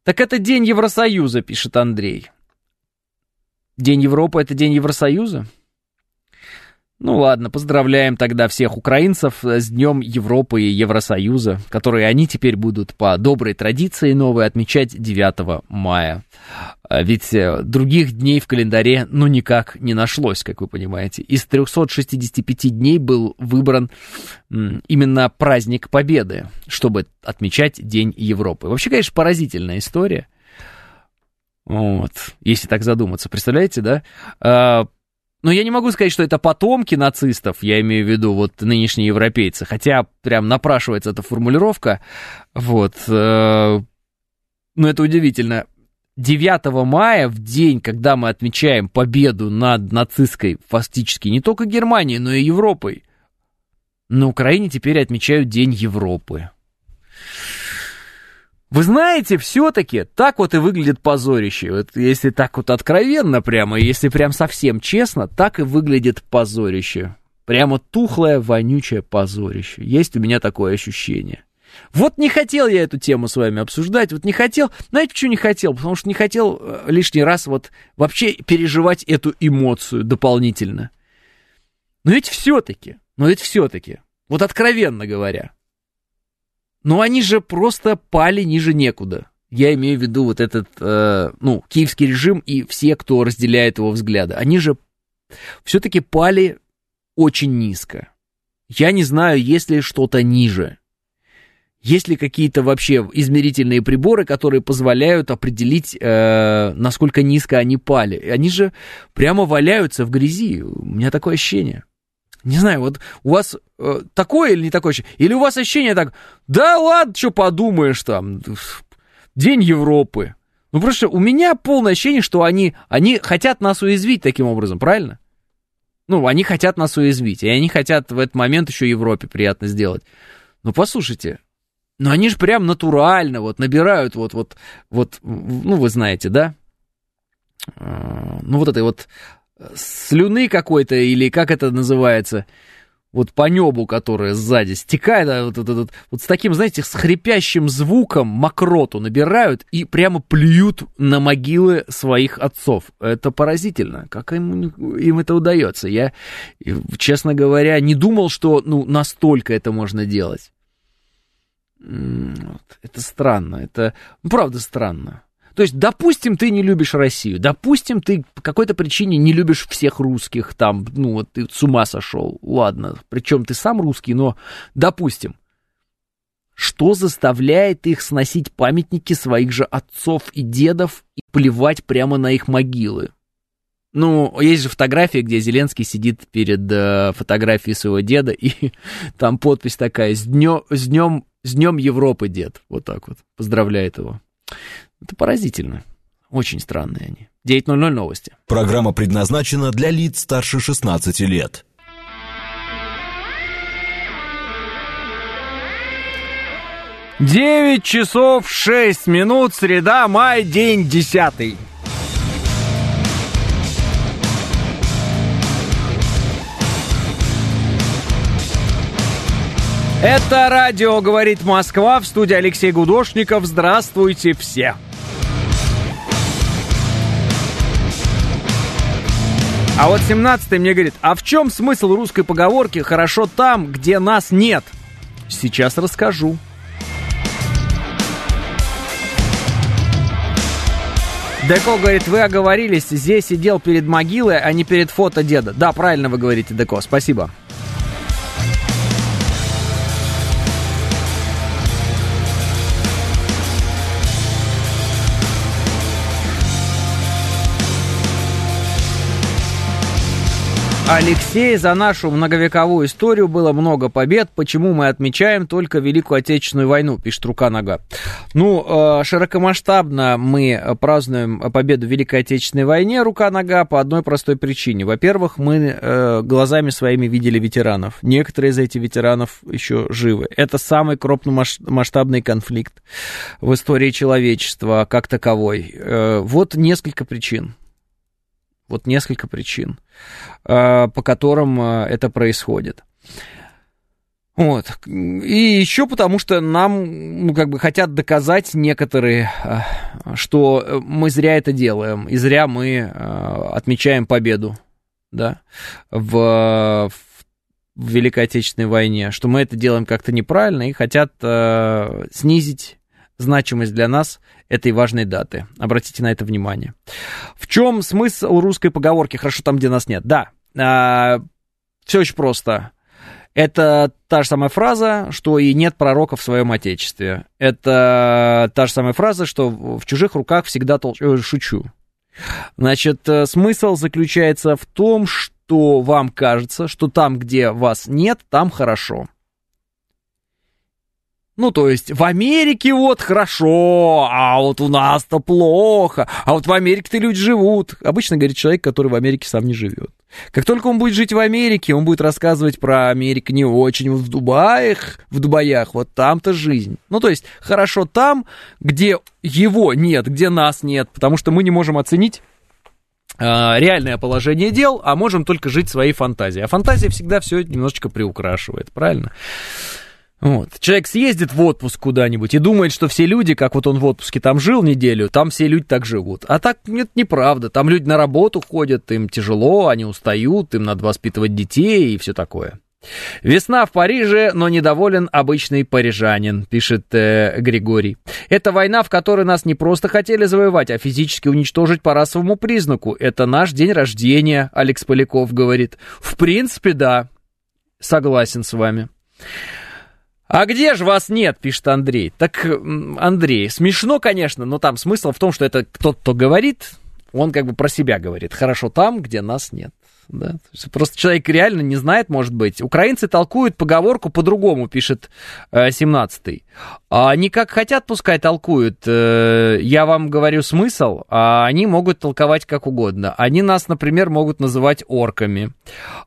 Так это День Евросоюза, пишет Андрей. День Европы — это День Евросоюза? Ну ладно, поздравляем тогда всех украинцев с Днем Европы и Евросоюза, которые они теперь будут по доброй традиции новой отмечать 9 мая. А ведь э, других дней в календаре ну никак не нашлось, как вы понимаете. Из 365 дней был выбран именно праздник Победы, чтобы отмечать День Европы. Вообще, конечно, поразительная история. Вот, если так задуматься, представляете, да? А, но я не могу сказать, что это потомки нацистов, я имею в виду вот нынешние европейцы, хотя прям напрашивается эта формулировка, вот. Э, но это удивительно. 9 мая, в день, когда мы отмечаем победу над нацистской, фактически не только Германией, но и Европой, на Украине теперь отмечают День Европы. Вы знаете, все-таки так вот и выглядит позорище. Вот если так вот откровенно прямо, если прям совсем честно, так и выглядит позорище. Прямо тухлое, вонючее позорище. Есть у меня такое ощущение. Вот не хотел я эту тему с вами обсуждать, вот не хотел, знаете, почему не хотел? Потому что не хотел э, лишний раз вот вообще переживать эту эмоцию дополнительно. Но ведь все-таки, но ведь все-таки, вот откровенно говоря, но они же просто пали ниже некуда. Я имею в виду вот этот, э, ну, киевский режим и все, кто разделяет его взгляды. Они же все-таки пали очень низко. Я не знаю, есть ли что-то ниже. Есть ли какие-то вообще измерительные приборы, которые позволяют определить, э, насколько низко они пали? Они же прямо валяются в грязи. У меня такое ощущение. Не знаю, вот у вас э, такое или не такое ощущение? Или у вас ощущение так, да ладно, что подумаешь там, День Европы. Ну, просто у меня полное ощущение, что они, они хотят нас уязвить таким образом, правильно? Ну, они хотят нас уязвить, и они хотят в этот момент еще Европе приятно сделать. Ну, послушайте, ну они же прям натурально вот набирают вот, вот, вот, ну, вы знаете, да? А, ну, вот этой вот слюны какой-то, или как это называется, вот по небу, которая сзади стекает, а вот, вот, вот, вот с таким, знаете, с хрипящим звуком мокроту набирают и прямо плюют на могилы своих отцов. Это поразительно. Как им, им это удается? Я, честно говоря, не думал, что ну, настолько это можно делать. Это странно. Это, правда, странно. То есть, допустим, ты не любишь Россию, допустим, ты по какой-то причине не любишь всех русских, там, ну, вот ты с ума сошел, ладно, причем ты сам русский, но, допустим, что заставляет их сносить памятники своих же отцов и дедов и плевать прямо на их могилы? Ну, есть же фотография, где Зеленский сидит перед э, фотографией своего деда, и там подпись такая «С днем, с, днем, с днем Европы, дед». Вот так вот. Поздравляет его. Это поразительно. Очень странные они. 9.00 новости. Программа предназначена для лиц старше 16 лет. Девять часов шесть минут, среда, май, день десятый. Это радио «Говорит Москва» в студии Алексей Гудошников. Здравствуйте все! А вот 17-й мне говорит, а в чем смысл русской поговорки «хорошо там, где нас нет»? Сейчас расскажу. Деко говорит, вы оговорились, здесь сидел перед могилой, а не перед фото деда. Да, правильно вы говорите, Деко, спасибо. Алексей, за нашу многовековую историю было много побед. Почему мы отмечаем только Великую Отечественную войну, пишет Рука Нога. Ну, э, широкомасштабно мы празднуем победу в Великой Отечественной войне, Рука Нога, по одной простой причине. Во-первых, мы э, глазами своими видели ветеранов. Некоторые из этих ветеранов еще живы. Это самый крупномасштабный конфликт в истории человечества как таковой. Э, вот несколько причин. Вот несколько причин, э, по которым э, это происходит. Вот. И еще потому, что нам, ну, как бы хотят доказать некоторые, э, что мы зря это делаем, и зря мы отмечаем победу, да, в, в Великой Отечественной войне, что мы это делаем как-то неправильно и хотят снизить значимость для нас этой важной даты. Обратите на это внимание. В чем смысл русской поговорки «хорошо там, где нас нет»? Да, а, все очень просто. Это та же самая фраза, что и нет пророка в своем отечестве. Это та же самая фраза, что в чужих руках всегда толч... Э, шучу. Значит, э, смысл заключается в том, что вам кажется, что там, где вас нет, там хорошо. Ну, то есть, в Америке вот хорошо, а вот у нас-то плохо, а вот в Америке-то люди живут. Обычно говорит человек, который в Америке сам не живет. Как только он будет жить в Америке, он будет рассказывать про Америку не очень. Вот в Дубаях, в Дубаях, вот там-то жизнь. Ну, то есть, хорошо там, где его нет, где нас нет, потому что мы не можем оценить э, реальное положение дел, а можем только жить своей фантазией. А фантазия всегда все немножечко приукрашивает, правильно? Вот. Человек съездит в отпуск куда-нибудь и думает, что все люди, как вот он в отпуске там жил неделю, там все люди так живут. А так нет, неправда. Там люди на работу ходят, им тяжело, они устают, им надо воспитывать детей и все такое. Весна в Париже, но недоволен обычный парижанин, пишет э, Григорий. Это война, в которой нас не просто хотели завоевать, а физически уничтожить по расовому признаку. Это наш день рождения, Алекс Поляков говорит. В принципе, да, согласен с вами. А где же вас нет, пишет Андрей. Так, Андрей, смешно, конечно, но там смысл в том, что это кто-то, кто говорит, он как бы про себя говорит. Хорошо там, где нас нет. Да? Просто человек реально не знает, может быть. Украинцы толкуют поговорку по-другому, пишет э, 17-й. А они как хотят, пускай толкуют. Э, я вам говорю смысл, а они могут толковать как угодно. Они нас, например, могут называть орками.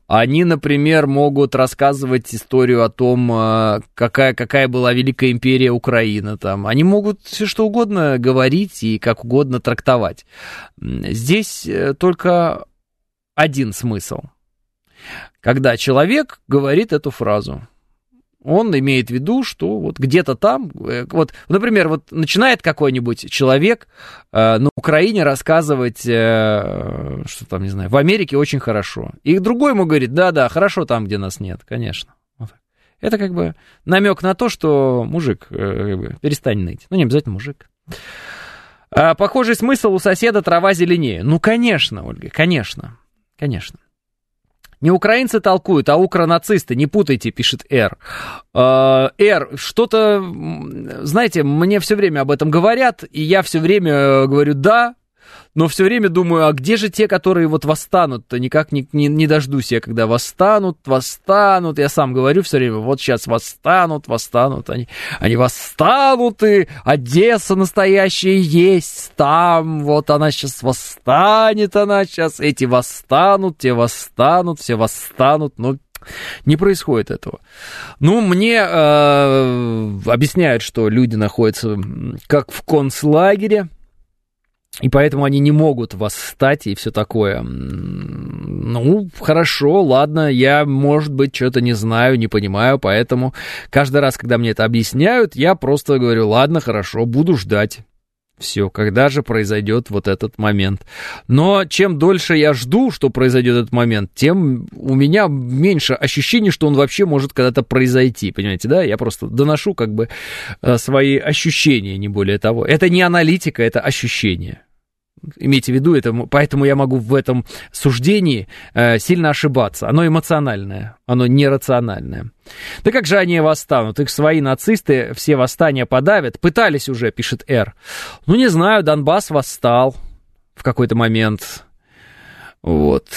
Они, например, могут рассказывать историю о том, э, какая, какая была Великая империя Украина. Там. Они могут все что угодно говорить и как угодно трактовать. Здесь э, только один смысл. Когда человек говорит эту фразу, он имеет в виду, что вот где-то там, э, вот, например, вот начинает какой-нибудь человек э, на Украине рассказывать, э, что там, не знаю, в Америке очень хорошо. И другой ему говорит, да-да, хорошо там, где нас нет, конечно. Вот. Это как бы намек на то, что мужик, э, как бы, перестань ныть. Ну, не обязательно мужик. А, похожий смысл у соседа трава зеленее. Ну, конечно, Ольга, конечно. Конечно. Не украинцы толкуют, а укронацисты, не путайте, пишет Р. А, Р, что-то, знаете, мне все время об этом говорят, и я все время э, говорю «да», но все время думаю, а где же те, которые вот восстанут-то? Никак не, не, не дождусь я, когда восстанут, восстанут. Я сам говорю все время, вот сейчас восстанут, восстанут. Они, они восстанут, и Одесса настоящая есть там. Вот она сейчас восстанет, она сейчас. Эти восстанут, те восстанут, все восстанут. Но не происходит этого. Ну, мне э, объясняют, что люди находятся как в концлагере, и поэтому они не могут восстать и все такое. Ну, хорошо, ладно, я, может быть, что-то не знаю, не понимаю, поэтому каждый раз, когда мне это объясняют, я просто говорю, ладно, хорошо, буду ждать. Все, когда же произойдет вот этот момент. Но чем дольше я жду, что произойдет этот момент, тем у меня меньше ощущений, что он вообще может когда-то произойти. Понимаете, да? Я просто доношу как бы э, свои ощущения, не более того. Это не аналитика, это ощущение. Имейте в виду, это, поэтому я могу в этом суждении э, сильно ошибаться. Оно эмоциональное, оно нерациональное. Да как же они восстанут? Их свои нацисты все восстания подавят. Пытались уже, пишет Р. Ну, не знаю, Донбасс восстал в какой-то момент. Вот.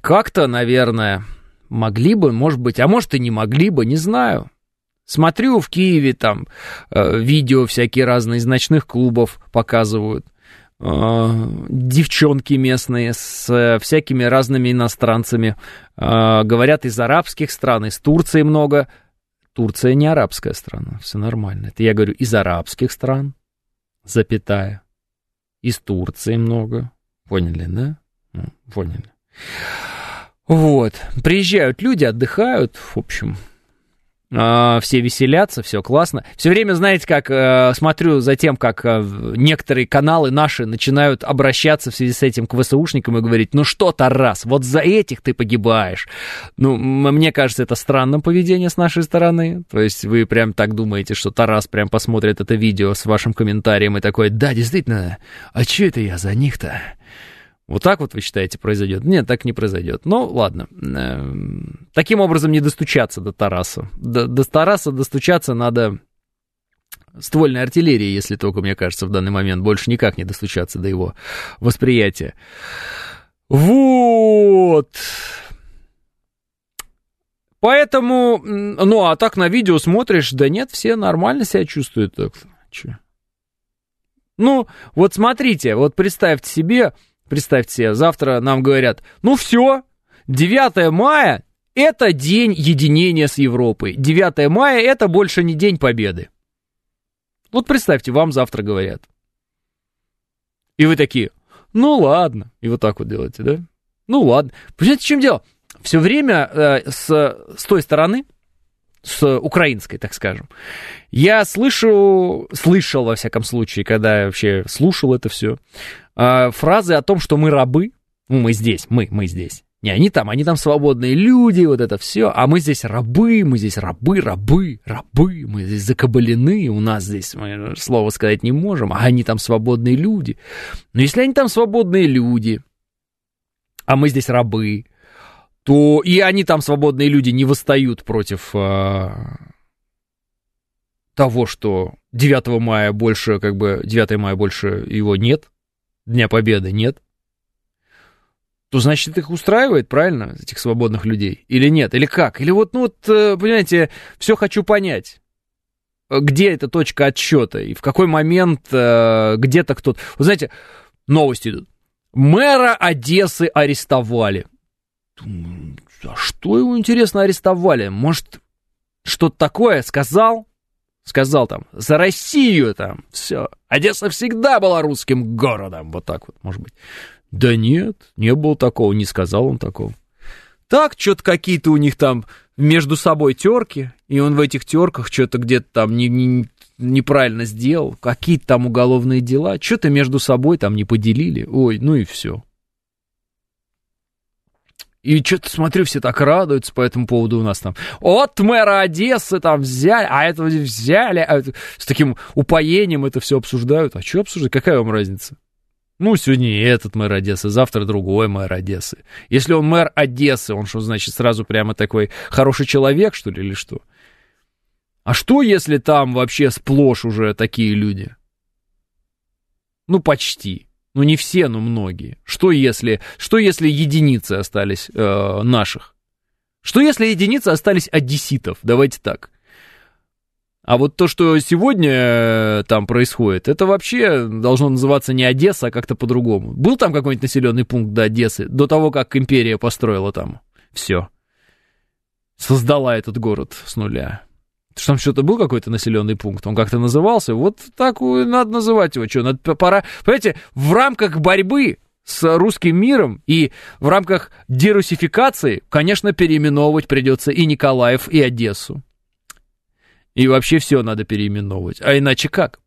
Как-то, наверное, могли бы, может быть, а может и не могли бы, не знаю. Смотрю в Киеве там э, видео всякие разные из ночных клубов показывают – девчонки местные с э, всякими разными иностранцами. Э, говорят из арабских стран, из Турции много. Турция не арабская страна, все нормально. Это я говорю из арабских стран, запятая. Из Турции много. Поняли, да? Ну, поняли. Вот. Приезжают люди, отдыхают, в общем, а, все веселятся, все классно. Все время, знаете, как э, смотрю за тем, как э, некоторые каналы наши начинают обращаться в связи с этим к ВСУшникам и говорить, ну что, Тарас, вот за этих ты погибаешь. Ну, мне кажется, это странное поведение с нашей стороны. То есть вы прям так думаете, что Тарас прям посмотрит это видео с вашим комментарием и такой, да, действительно, а что это я за них-то? Вот так вот вы считаете произойдет? Нет, так не произойдет. Ну, ладно. Эм, таким образом не достучаться до Тараса. До, до Тараса достучаться надо ствольной артиллерии, если только, мне кажется, в данный момент больше никак не достучаться до его восприятия. Вот. Поэтому, ну, а так на видео смотришь, да нет, все нормально себя чувствуют. Так, че? Ну, вот смотрите, вот представьте себе, Представьте себе, завтра нам говорят, ну все, 9 мая – это день единения с Европой. 9 мая – это больше не день победы. Вот представьте, вам завтра говорят. И вы такие, ну ладно. И вот так вот делаете, да? Ну ладно. Понимаете, в чем дело? Все время э, с, с той стороны, с украинской, так скажем, я слышу, слышал, во всяком случае, когда я вообще слушал это все, э, фразы о том, что мы рабы, ну, мы здесь, мы, мы здесь. Не они там, они там свободные люди, вот это все, а мы здесь рабы, мы здесь рабы, рабы, рабы, мы здесь закабалены, у нас здесь мы слово сказать не можем, а они там свободные люди. Но если они там свободные люди, а мы здесь рабы, то и они там свободные люди не восстают против э, того, что 9 мая больше, как бы 9 мая больше его нет, Дня Победы нет, то значит их устраивает, правильно, этих свободных людей? Или нет? Или как? Или вот, ну вот, э, понимаете, все хочу понять. Где эта точка отсчета? И в какой момент э, где-то кто-то... Вы знаете, новости идут. Мэра Одессы арестовали. А что его, интересно, арестовали? Может, что-то такое сказал? сказал там, за Россию там, все. Одесса всегда была русским городом, вот так вот, может быть. Да нет, не было такого, не сказал он такого. Так, что-то какие-то у них там между собой терки, и он в этих терках что-то где-то там не, не, неправильно сделал, какие-то там уголовные дела, что-то между собой там не поделили, ой, ну и все. И что-то смотрю, все так радуются по этому поводу у нас там. От мэра Одессы там взяли, а этого взяли, а это, с таким упоением это все обсуждают. А что обсуждать? Какая вам разница? Ну, сегодня этот мэр Одессы, завтра другой мэр Одессы. Если он мэр Одессы, он что, значит, сразу прямо такой хороший человек, что ли, или что? А что, если там вообще сплошь уже такие люди? Ну, почти. Ну, не все, но многие. Что если, что если единицы остались э, наших? Что если единицы остались одесситов? Давайте так. А вот то, что сегодня э, там происходит, это вообще должно называться не Одесса, а как-то по-другому. Был там какой-нибудь населенный пункт до Одессы, до того, как империя построила там все. Создала этот город с нуля. Что там что-то был какой-то населенный пункт, он как-то назывался, вот так надо называть его, что, надо, пора, понимаете, в рамках борьбы с русским миром и в рамках дерусификации, конечно, переименовывать придется и Николаев, и Одессу. И вообще все надо переименовывать. А иначе как?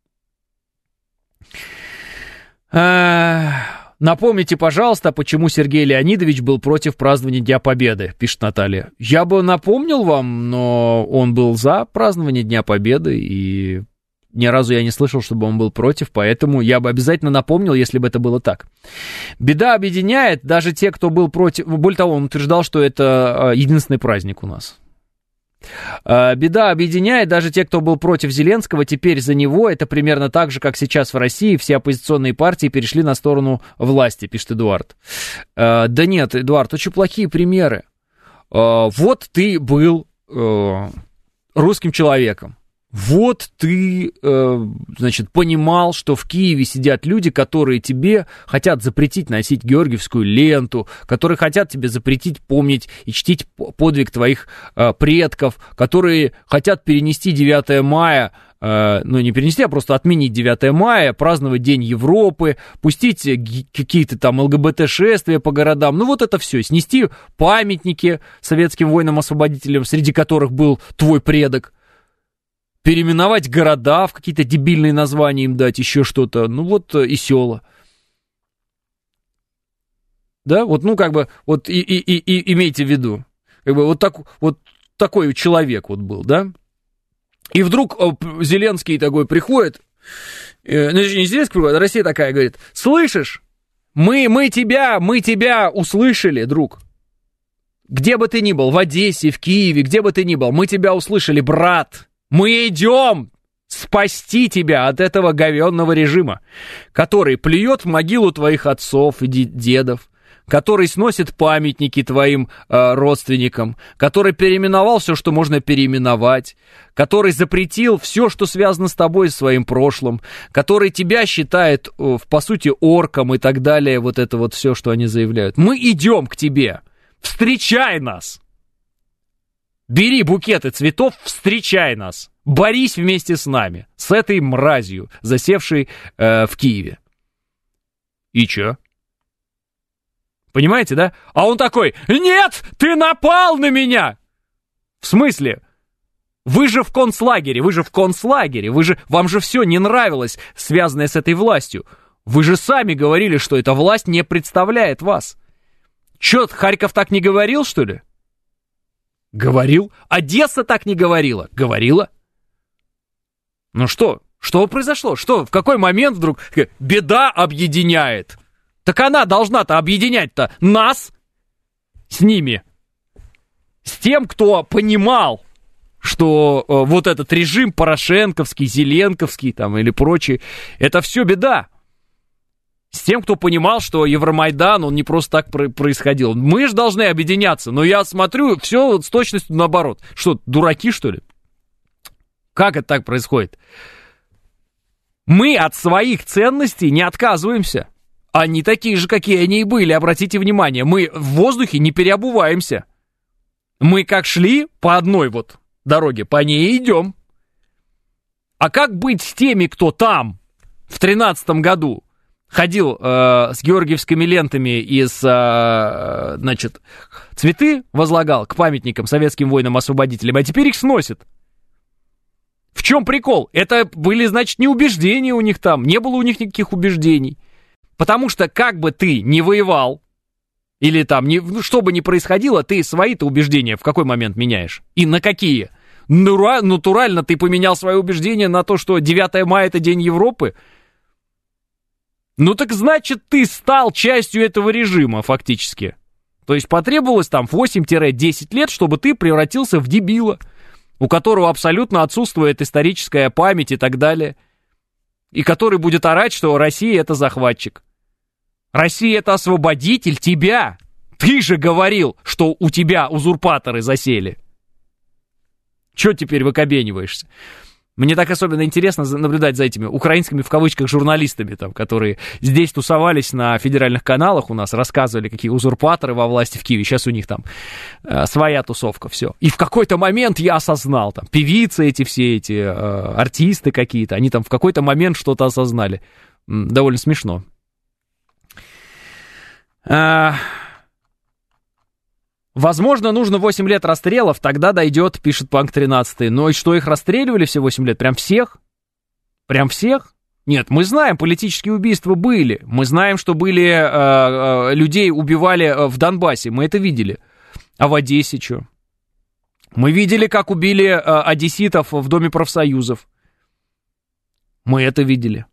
А, напомните, пожалуйста, почему Сергей Леонидович был против празднования Дня Победы, пишет Наталья. Я бы напомнил вам, но он был за празднование Дня Победы, и ни разу я не слышал, чтобы он был против, поэтому я бы обязательно напомнил, если бы это было так. Беда объединяет даже те, кто был против. Более того, он утверждал, что это а, единственный праздник у нас. А, беда объединяет даже те, кто был против Зеленского, теперь за него. Это примерно так же, как сейчас в России все оппозиционные партии перешли на сторону власти, пишет Эдуард. А, да нет, Эдуард, очень плохие примеры. А, вот ты был э, русским человеком вот ты, э, значит, понимал, что в Киеве сидят люди, которые тебе хотят запретить носить георгиевскую ленту, которые хотят тебе запретить помнить и чтить подвиг твоих э, предков, которые хотят перенести 9 мая, э, ну не перенести, а просто отменить 9 мая, праздновать День Европы, пустить какие-то там ЛГБТ-шествия по городам, ну вот это все, снести памятники советским воинам-освободителям, среди которых был твой предок, переименовать города в какие-то дебильные названия им дать, еще что-то. Ну вот э, и села. Да, вот, ну, как бы, вот и, и, и, и имейте в виду, как бы вот, так, вот такой человек вот был, да? И вдруг э, Зеленский такой приходит, э, ну, не Зеленский приходит, а Россия такая говорит, слышишь, мы, мы тебя, мы тебя услышали, друг. Где бы ты ни был, в Одессе, в Киеве, где бы ты ни был, мы тебя услышали, брат. Мы идем спасти тебя от этого говенного режима, который плюет в могилу твоих отцов и дедов, который сносит памятники твоим э, родственникам, который переименовал все, что можно переименовать, который запретил все, что связано с тобой, своим прошлым, который тебя считает, э, по сути, орком и так далее, вот это вот все, что они заявляют. Мы идем к тебе, встречай нас! Бери букеты цветов, встречай нас. Борись вместе с нами, с этой мразью, засевшей э, в Киеве. И чё? Понимаете, да? А он такой, нет, ты напал на меня! В смысле? Вы же в концлагере, вы же в концлагере, вы же, вам же все не нравилось, связанное с этой властью. Вы же сами говорили, что эта власть не представляет вас. Чё, Харьков так не говорил, что ли? Говорил. Одесса так не говорила. Говорила. Ну что? Что произошло? Что? В какой момент вдруг беда объединяет? Так она должна-то объединять-то нас с ними. С тем, кто понимал, что э, вот этот режим Порошенковский, Зеленковский там или прочие, это все беда с тем, кто понимал, что Евромайдан, он не просто так происходил. Мы же должны объединяться, но я смотрю, все с точностью наоборот. Что, дураки, что ли? Как это так происходит? Мы от своих ценностей не отказываемся. Они такие же, какие они и были, обратите внимание. Мы в воздухе не переобуваемся. Мы как шли по одной вот дороге, по ней идем. А как быть с теми, кто там в тринадцатом году ходил э, с георгиевскими лентами из, э, значит, цветы возлагал к памятникам советским воинам-освободителям, а теперь их сносит. В чем прикол? Это были, значит, не убеждения у них там, не было у них никаких убеждений. Потому что как бы ты не воевал, Или там, не, ну, что бы ни происходило, ты свои-то убеждения в какой момент меняешь? И на какие? Натурально ты поменял свои убеждения на то, что 9 мая это День Европы? Ну так значит, ты стал частью этого режима фактически. То есть потребовалось там 8-10 лет, чтобы ты превратился в дебила, у которого абсолютно отсутствует историческая память и так далее. И который будет орать, что Россия это захватчик. Россия это освободитель тебя. Ты же говорил, что у тебя узурпаторы засели. Че теперь выкобениваешься? Мне так особенно интересно наблюдать за этими украинскими в кавычках журналистами, там, которые здесь тусовались на федеральных каналах у нас, рассказывали, какие узурпаторы во власти в Киеве. Сейчас у них там э, своя тусовка, все. И в какой-то момент я осознал, там, певицы эти все, эти э, артисты какие-то, они там в какой-то момент что-то осознали. Довольно смешно. А... Возможно, нужно 8 лет расстрелов, тогда дойдет, пишет Панк 13. Но и что их расстреливали все 8 лет? Прям всех? Прям всех? Нет, мы знаем, политические убийства были. Мы знаем, что были э, э, людей убивали э, в Донбассе. Мы это видели. А в Одессе что? Мы видели, как убили э, одесситов в Доме профсоюзов. Мы это видели.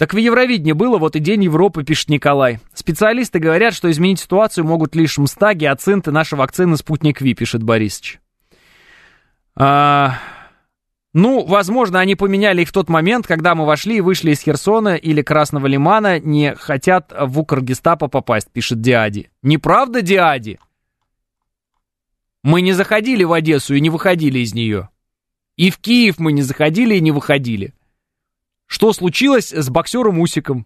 Так в Евровидении было, вот и День Европы, пишет Николай. Специалисты говорят, что изменить ситуацию могут лишь МСТА, гиацинт и наши вакцины Спутник Ви, пишет Борисович. А... Ну, возможно, они поменяли их в тот момент, когда мы вошли и вышли из Херсона или Красного Лимана, не хотят в Укргестапо попасть, пишет Диади. Неправда, Диади? Мы не заходили в Одессу и не выходили из нее. И в Киев мы не заходили и не выходили. Что случилось с боксером Усиком?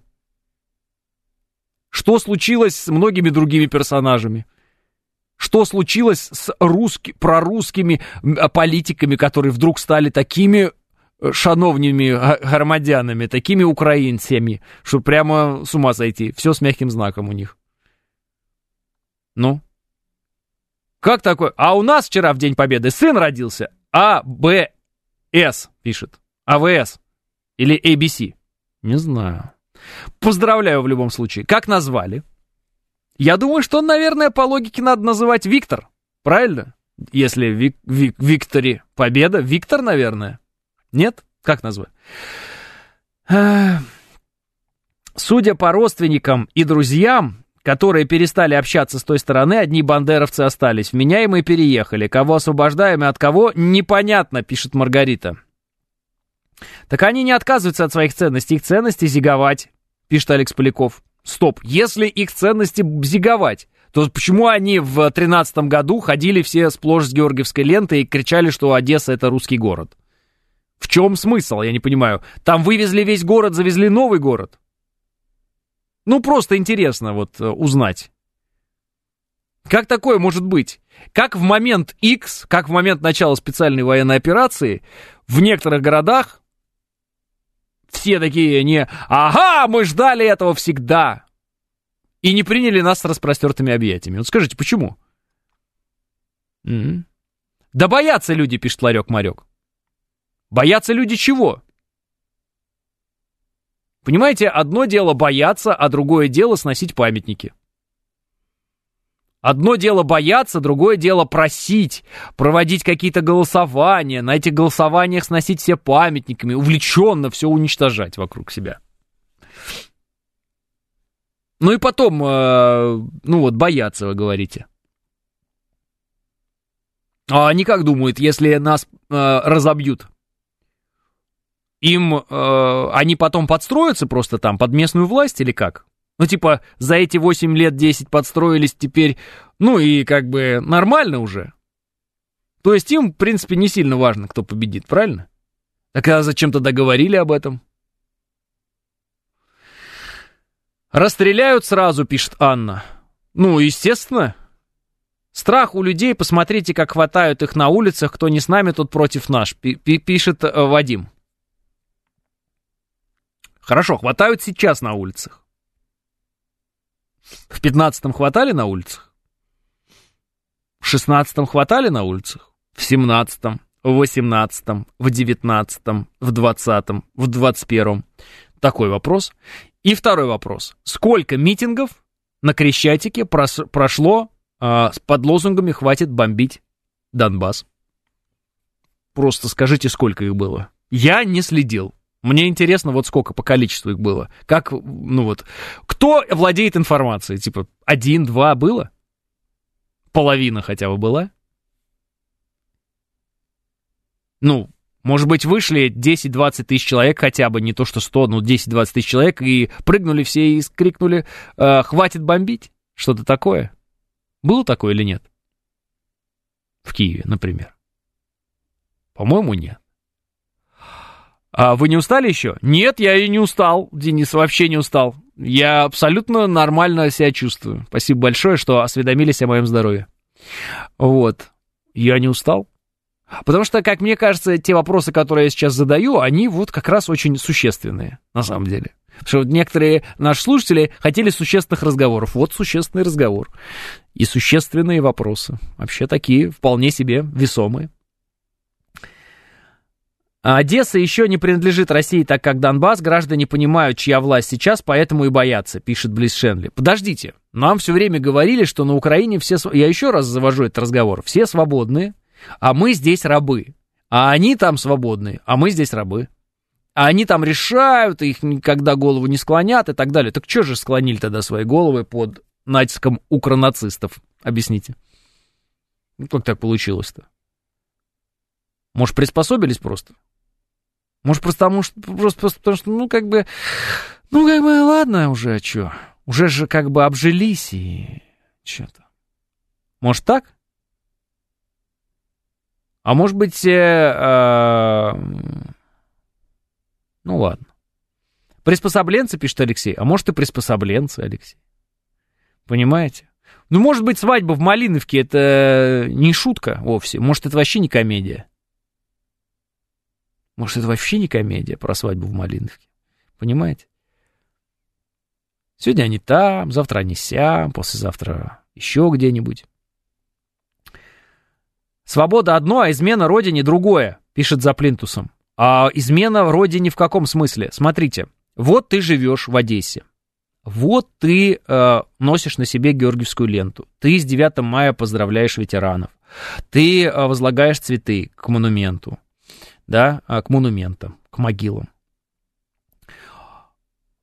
Что случилось с многими другими персонажами? Что случилось с русски, прорусскими политиками, которые вдруг стали такими э, шановными громадянами, такими украинцами, что прямо с ума сойти. Все с мягким знаком у них. Ну? Как такое? А у нас вчера в День Победы сын родился. А, Б, С пишет. АВС. Или ABC? Не знаю. Поздравляю в любом случае. Как назвали? Я думаю, что, наверное, по логике надо называть Виктор. Правильно? Если Вик, Вик, Виктори победа, Виктор, наверное. Нет? Как назвать? Судя по родственникам и друзьям, которые перестали общаться с той стороны, одни бандеровцы остались. Вменяемые переехали. Кого освобождаем и от кого, непонятно, пишет Маргарита. Так они не отказываются от своих ценностей. Их ценности зиговать, пишет Алекс Поляков. Стоп, если их ценности зиговать, то почему они в 13 году ходили все сплошь с георгиевской лентой и кричали, что Одесса это русский город? В чем смысл, я не понимаю. Там вывезли весь город, завезли новый город. Ну, просто интересно вот э, узнать. Как такое может быть? Как в момент X, как в момент начала специальной военной операции, в некоторых городах все такие не «Ага, мы ждали этого всегда!» И не приняли нас с распростертыми объятиями. Вот скажите, почему? М-м. Да боятся люди, пишет Ларек-Марек. Боятся люди чего? Понимаете, одно дело бояться, а другое дело сносить памятники. Одно дело бояться, другое дело просить, проводить какие-то голосования, на этих голосованиях сносить все памятниками, увлеченно все уничтожать вокруг себя. Ну и потом, э, ну вот, бояться, вы говорите. А они как думают, если нас э, разобьют? Им э, они потом подстроятся просто там под местную власть или как? Ну, типа, за эти 8 лет 10 подстроились теперь, ну и как бы нормально уже. То есть им, в принципе, не сильно важно, кто победит, правильно? Так а зачем тогда говорили об этом? Расстреляют сразу, пишет Анна. Ну, естественно. Страх у людей, посмотрите, как хватают их на улицах, кто не с нами, тот против наш, пишет э, Вадим. Хорошо, хватают сейчас на улицах. В 15-м хватали на улицах? В 16-м хватали на улицах? В 17-м, в 18-м, в 19-м, в 20-м, в 21-м? Такой вопрос. И второй вопрос. Сколько митингов на Крещатике прос, прошло э, под лозунгами «Хватит бомбить Донбасс». Просто скажите, сколько их было. Я не следил. Мне интересно, вот сколько по количеству их было. Как, ну вот, кто владеет информацией? Типа, один, два было? Половина хотя бы была? Ну, может быть, вышли 10-20 тысяч человек хотя бы, не то что 100, но 10-20 тысяч человек, и прыгнули все и крикнули э, «Хватит бомбить!» Что-то такое. Было такое или нет? В Киеве, например. По-моему, нет. А вы не устали еще? Нет, я и не устал, Денис, вообще не устал. Я абсолютно нормально себя чувствую. Спасибо большое, что осведомились о моем здоровье. Вот. Я не устал. Потому что, как мне кажется, те вопросы, которые я сейчас задаю, они вот как раз очень существенные, на самом деле. Потому что вот некоторые наши слушатели хотели существенных разговоров. Вот существенный разговор. И существенные вопросы. Вообще такие, вполне себе весомые. А Одесса еще не принадлежит России, так как Донбасс. Граждане понимают, чья власть сейчас, поэтому и боятся, пишет Близ Шенли. Подождите, нам все время говорили, что на Украине все... Я еще раз завожу этот разговор. Все свободные, а мы здесь рабы. А они там свободные, а мы здесь рабы. А они там решают, их никогда голову не склонят и так далее. Так что же склонили тогда свои головы под натиском укронацистов? Объясните. Ну, как так получилось-то? Может, приспособились просто? Может, просто потому что, просто, просто потому что, ну, как бы, ну, как бы, ладно уже, а что? Уже же как бы обжились и что-то. Может, так? А может быть, э, э, ну, ладно. Приспособленцы, пишет Алексей. А может, и приспособленцы, Алексей. Понимаете? Ну, может быть, свадьба в Малиновке это не шутка вовсе. Может, это вообще не комедия. Может, это вообще не комедия про свадьбу в Малиновке? Понимаете? Сегодня они там, завтра они сям, послезавтра еще где-нибудь. Свобода одно, а измена родине другое, пишет за плинтусом. А измена родине в каком смысле? Смотрите, вот ты живешь в Одессе. Вот ты э, носишь на себе георгиевскую ленту. Ты с 9 мая поздравляешь ветеранов. Ты э, возлагаешь цветы к монументу да, а, к монументам, к могилам.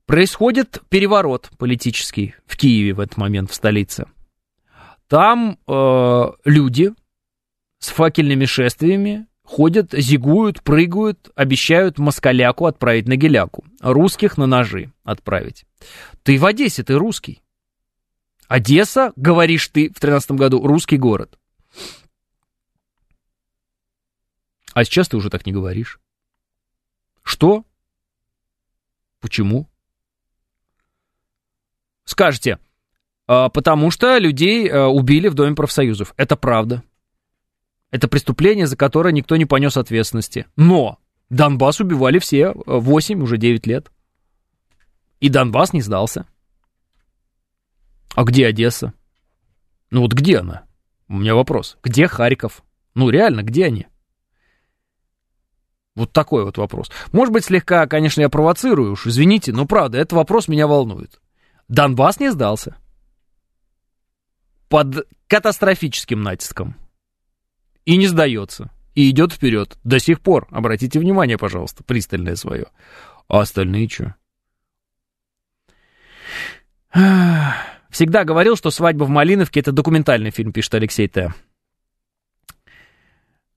Происходит переворот политический в Киеве в этот момент, в столице. Там э, люди с факельными шествиями ходят, зигуют, прыгают, обещают москаляку отправить на геляку, русских на ножи отправить. Ты в Одессе, ты русский. Одесса, говоришь ты в 13 году, русский город. А сейчас ты уже так не говоришь. Что? Почему? Скажете, а, потому что людей а, убили в Доме профсоюзов. Это правда. Это преступление, за которое никто не понес ответственности. Но Донбасс убивали все 8, а, уже 9 лет. И Донбасс не сдался. А где Одесса? Ну вот где она? У меня вопрос. Где Харьков? Ну реально, где они? Вот такой вот вопрос. Может быть, слегка, конечно, я провоцирую уж, извините, но правда, этот вопрос меня волнует. Донбасс не сдался. Под катастрофическим натиском. И не сдается. И идет вперед. До сих пор. Обратите внимание, пожалуйста, пристальное свое. А остальные что? Всегда говорил, что «Свадьба в Малиновке» — это документальный фильм, пишет Алексей Т.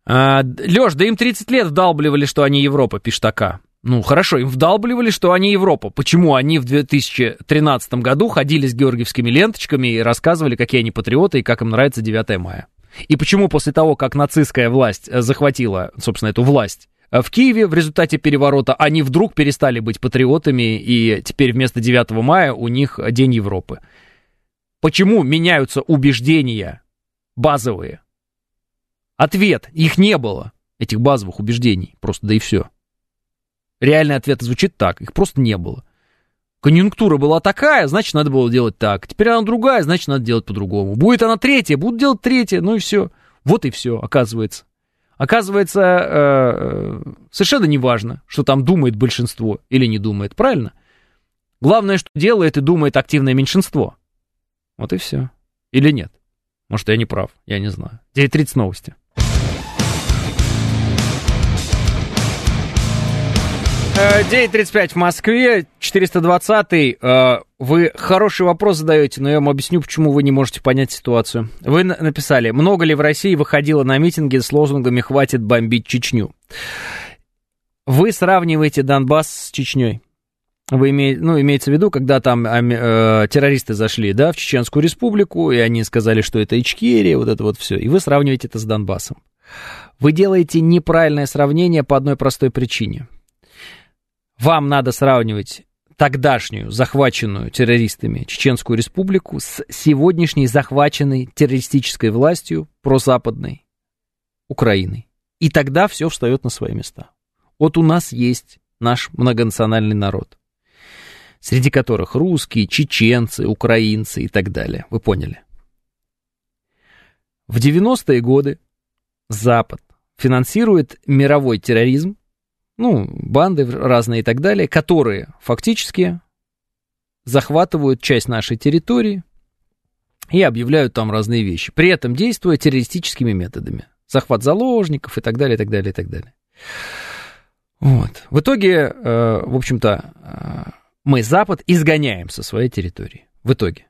А, Леш, да им 30 лет вдалбливали, что они Европа, пишет АК. Ну, хорошо, им вдалбливали, что они Европа. Почему они в 2013 году ходили с георгиевскими ленточками и рассказывали, какие они патриоты и как им нравится 9 мая? И почему после того, как нацистская власть э, захватила, собственно, эту власть э, в Киеве в результате переворота, они вдруг перестали быть патриотами, и теперь вместо 9 мая у них День Европы? Почему меняются убеждения базовые? Ответ. Их не было, этих базовых убеждений. Просто да и все. Реальный ответ звучит так. Их просто не было. Конъюнктура была такая, значит, надо было делать так. Теперь она другая, значит, надо делать по-другому. Будет она третья, будут делать третья, ну и все. Вот и все, оказывается. Оказывается, э, совершенно не важно, что там думает большинство или не думает, правильно? Главное, что делает и думает активное меньшинство. Вот и все. Или нет? Может, я не прав, я не знаю. 9.30 новости. 9.35 в Москве, 420 э, Вы хороший вопрос задаете, но я вам объясню, почему вы не можете понять ситуацию. Вы написали, много ли в России выходило на митинги с лозунгами «Хватит бомбить Чечню». Вы сравниваете Донбасс с Чечней. Вы имеете, ну, имеется в виду, когда там э, террористы зашли, да, в Чеченскую республику, и они сказали, что это Ичкерия, вот это вот все, и вы сравниваете это с Донбассом. Вы делаете неправильное сравнение по одной простой причине. Вам надо сравнивать тогдашнюю захваченную террористами Чеченскую республику с сегодняшней захваченной террористической властью прозападной Украиной. И тогда все встает на свои места. Вот у нас есть наш многонациональный народ, среди которых русские, чеченцы, украинцы и так далее. Вы поняли? В 90-е годы Запад финансирует мировой терроризм, ну, банды разные и так далее, которые фактически захватывают часть нашей территории и объявляют там разные вещи, при этом действуя террористическими методами. Захват заложников и так далее, и так далее, и так далее. Вот. В итоге, э, в общем-то, э, мы Запад изгоняем со своей территории. В итоге.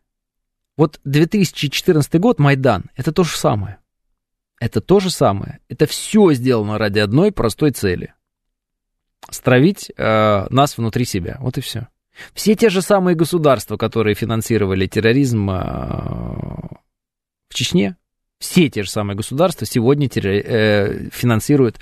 Вот 2014 год, Майдан, это то же самое. Это то же самое. Это все сделано ради одной простой цели. Стравить э, нас внутри себя. Вот и все. Все те же самые государства, которые финансировали терроризм э, в Чечне, все те же самые государства сегодня терри- э, финансируют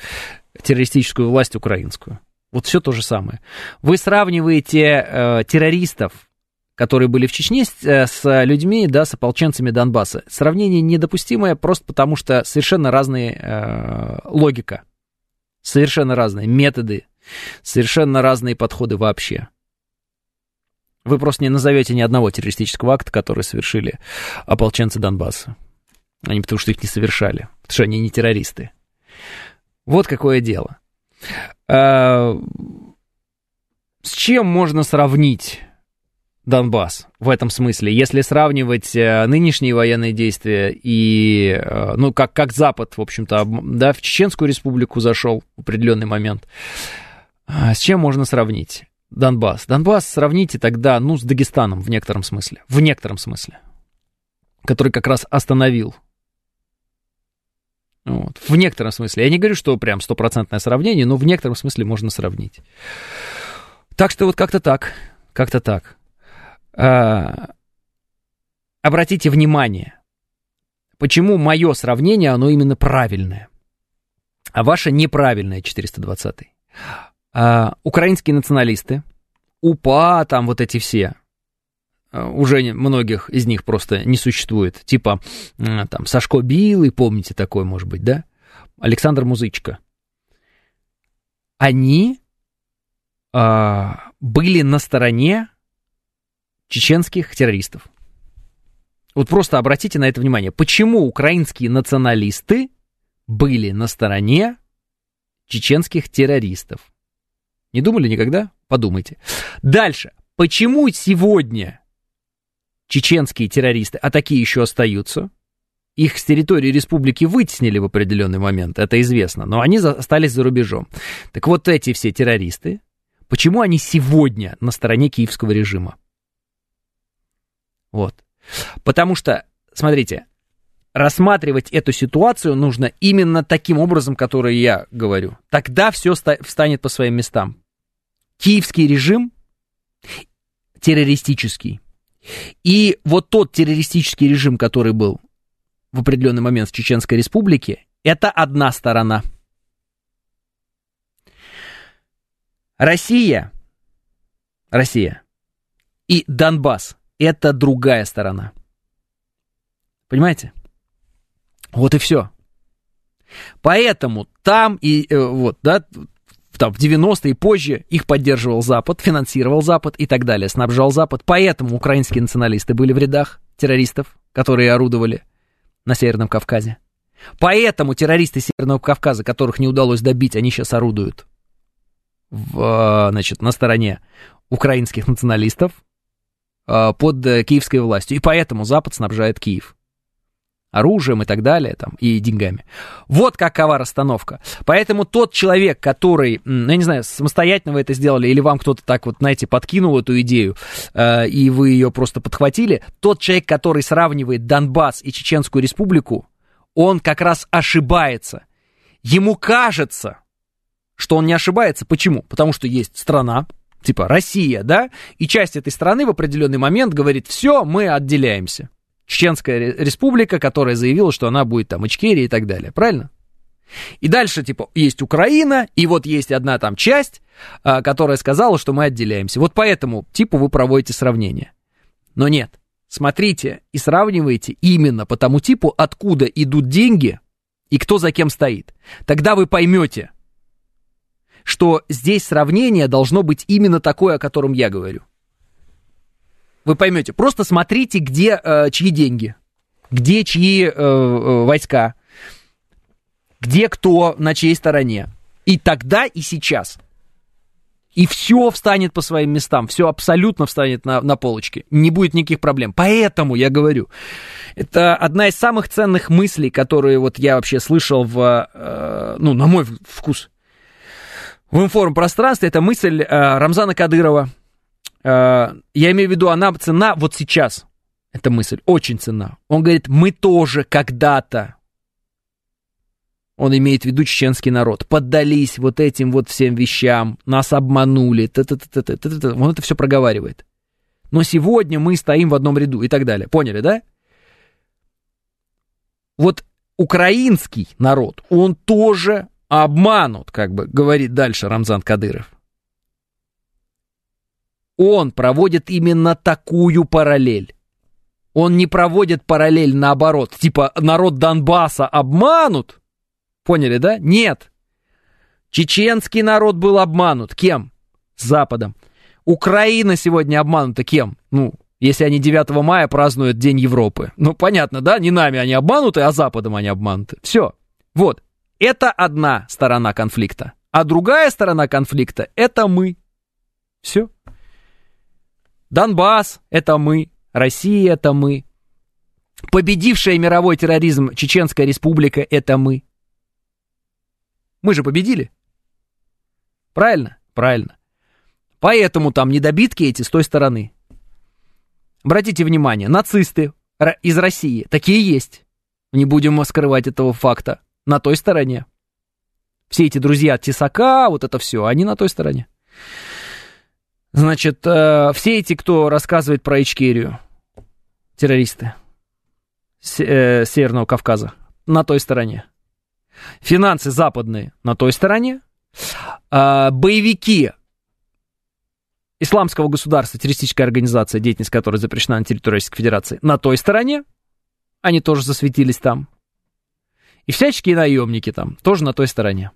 террористическую власть украинскую. Вот все то же самое. Вы сравниваете э, террористов, которые были в Чечне, с, э, с людьми, да, с ополченцами Донбасса. Сравнение недопустимое просто потому, что совершенно разные э, логика, совершенно разные методы, совершенно разные подходы вообще. Вы просто не назовете ни одного террористического акта, который совершили ополченцы Донбасса. Они потому что их не совершали, потому что они не террористы. Вот какое дело. А, с чем можно сравнить Донбасс в этом смысле, если сравнивать э, нынешние военные действия и, э, ну, как, как Запад, в общем-то, да, в Чеченскую республику зашел в определенный момент, с чем можно сравнить Донбасс? Донбасс сравните тогда, ну, с Дагестаном в некотором смысле, в некотором смысле, который как раз остановил вот. В некотором смысле. Я не говорю, что прям стопроцентное сравнение, но в некотором смысле можно сравнить. Так что вот как-то так. Как-то так. А, обратите внимание, почему мое сравнение, оно именно правильное, а ваше неправильное 420 а, Украинские националисты, УПА, там вот эти все, Э, уже многих из них просто не существует. Типа там Сашко Билый, помните такой, может быть, да? Александр Музычка. Они а, были на стороне чеченских террористов. Вот просто обратите на это внимание. Почему украинские националисты были на стороне чеченских террористов? Не думали никогда? Подумайте. Дальше. Почему сегодня чеченские террористы, а такие еще остаются. Их с территории республики вытеснили в определенный момент, это известно, но они остались за рубежом. Так вот эти все террористы, почему они сегодня на стороне киевского режима? Вот. Потому что, смотрите, рассматривать эту ситуацию нужно именно таким образом, который я говорю. Тогда все встанет по своим местам. Киевский режим террористический. И вот тот террористический режим, который был в определенный момент в Чеченской Республике, это одна сторона. Россия, Россия и Донбасс – это другая сторона. Понимаете? Вот и все. Поэтому там и э, вот, да, там, в 90-е и позже их поддерживал Запад, финансировал Запад и так далее, снабжал Запад. Поэтому украинские националисты были в рядах террористов, которые орудовали на Северном Кавказе. Поэтому террористы Северного Кавказа, которых не удалось добить, они сейчас орудуют в, значит, на стороне украинских националистов. э, под э, киевской властью. И поэтому Запад снабжает Киев оружием и так далее, там, и деньгами. Вот какова расстановка. Поэтому тот человек, который, ну, я не знаю, самостоятельно вы это сделали, или вам кто-то так вот, знаете, подкинул эту идею, э, и вы ее просто подхватили, тот человек, который сравнивает Донбасс и Чеченскую республику, он как раз ошибается. Ему кажется, что он не ошибается. Почему? Потому что есть страна, типа Россия, да, и часть этой страны в определенный момент говорит, все, мы отделяемся. Чеченская республика, которая заявила, что она будет там Ичкерия и так далее. Правильно? И дальше, типа, есть Украина, и вот есть одна там часть, а, которая сказала, что мы отделяемся. Вот поэтому, типа, вы проводите сравнение. Но нет. Смотрите и сравнивайте именно по тому типу, откуда идут деньги и кто за кем стоит. Тогда вы поймете, что здесь сравнение должно быть именно такое, о котором я говорю вы поймете. Просто смотрите, где э, чьи деньги, где чьи э, э, войска, где кто на чьей стороне. И тогда, и сейчас. И все встанет по своим местам, все абсолютно встанет на, на полочке. Не будет никаких проблем. Поэтому я говорю, это одна из самых ценных мыслей, которые вот я вообще слышал в, э, ну, на мой вкус, в информпространстве. Это мысль э, Рамзана Кадырова, я имею в виду, она цена вот сейчас. Эта мысль очень цена. Он говорит, мы тоже когда-то, он имеет в виду чеченский народ, поддались вот этим вот всем вещам, нас обманули, -т -т -т -т -т -т. он это все проговаривает. Но сегодня мы стоим в одном ряду и так далее. Поняли, да? Вот украинский народ, он тоже обманут, как бы говорит дальше Рамзан Кадыров он проводит именно такую параллель. Он не проводит параллель наоборот, типа народ Донбасса обманут. Поняли, да? Нет. Чеченский народ был обманут. Кем? Западом. Украина сегодня обманута кем? Ну, если они 9 мая празднуют День Европы. Ну, понятно, да? Не нами они обмануты, а Западом они обмануты. Все. Вот. Это одна сторона конфликта. А другая сторона конфликта — это мы. Все. Донбасс — это мы, Россия — это мы. Победившая мировой терроризм Чеченская республика — это мы. Мы же победили. Правильно? Правильно. Поэтому там недобитки эти с той стороны. Обратите внимание, нацисты из России, такие есть. Не будем скрывать этого факта. На той стороне. Все эти друзья Тесака, вот это все, они на той стороне. Значит, э, все эти, кто рассказывает про Ичкерию, террористы с, э, Северного Кавказа, на той стороне. Финансы западные на той стороне. Э, боевики Исламского государства, террористическая организация, деятельность которой запрещена на территории Российской Федерации, на той стороне. Они тоже засветились там. И всяческие наемники там тоже на той стороне.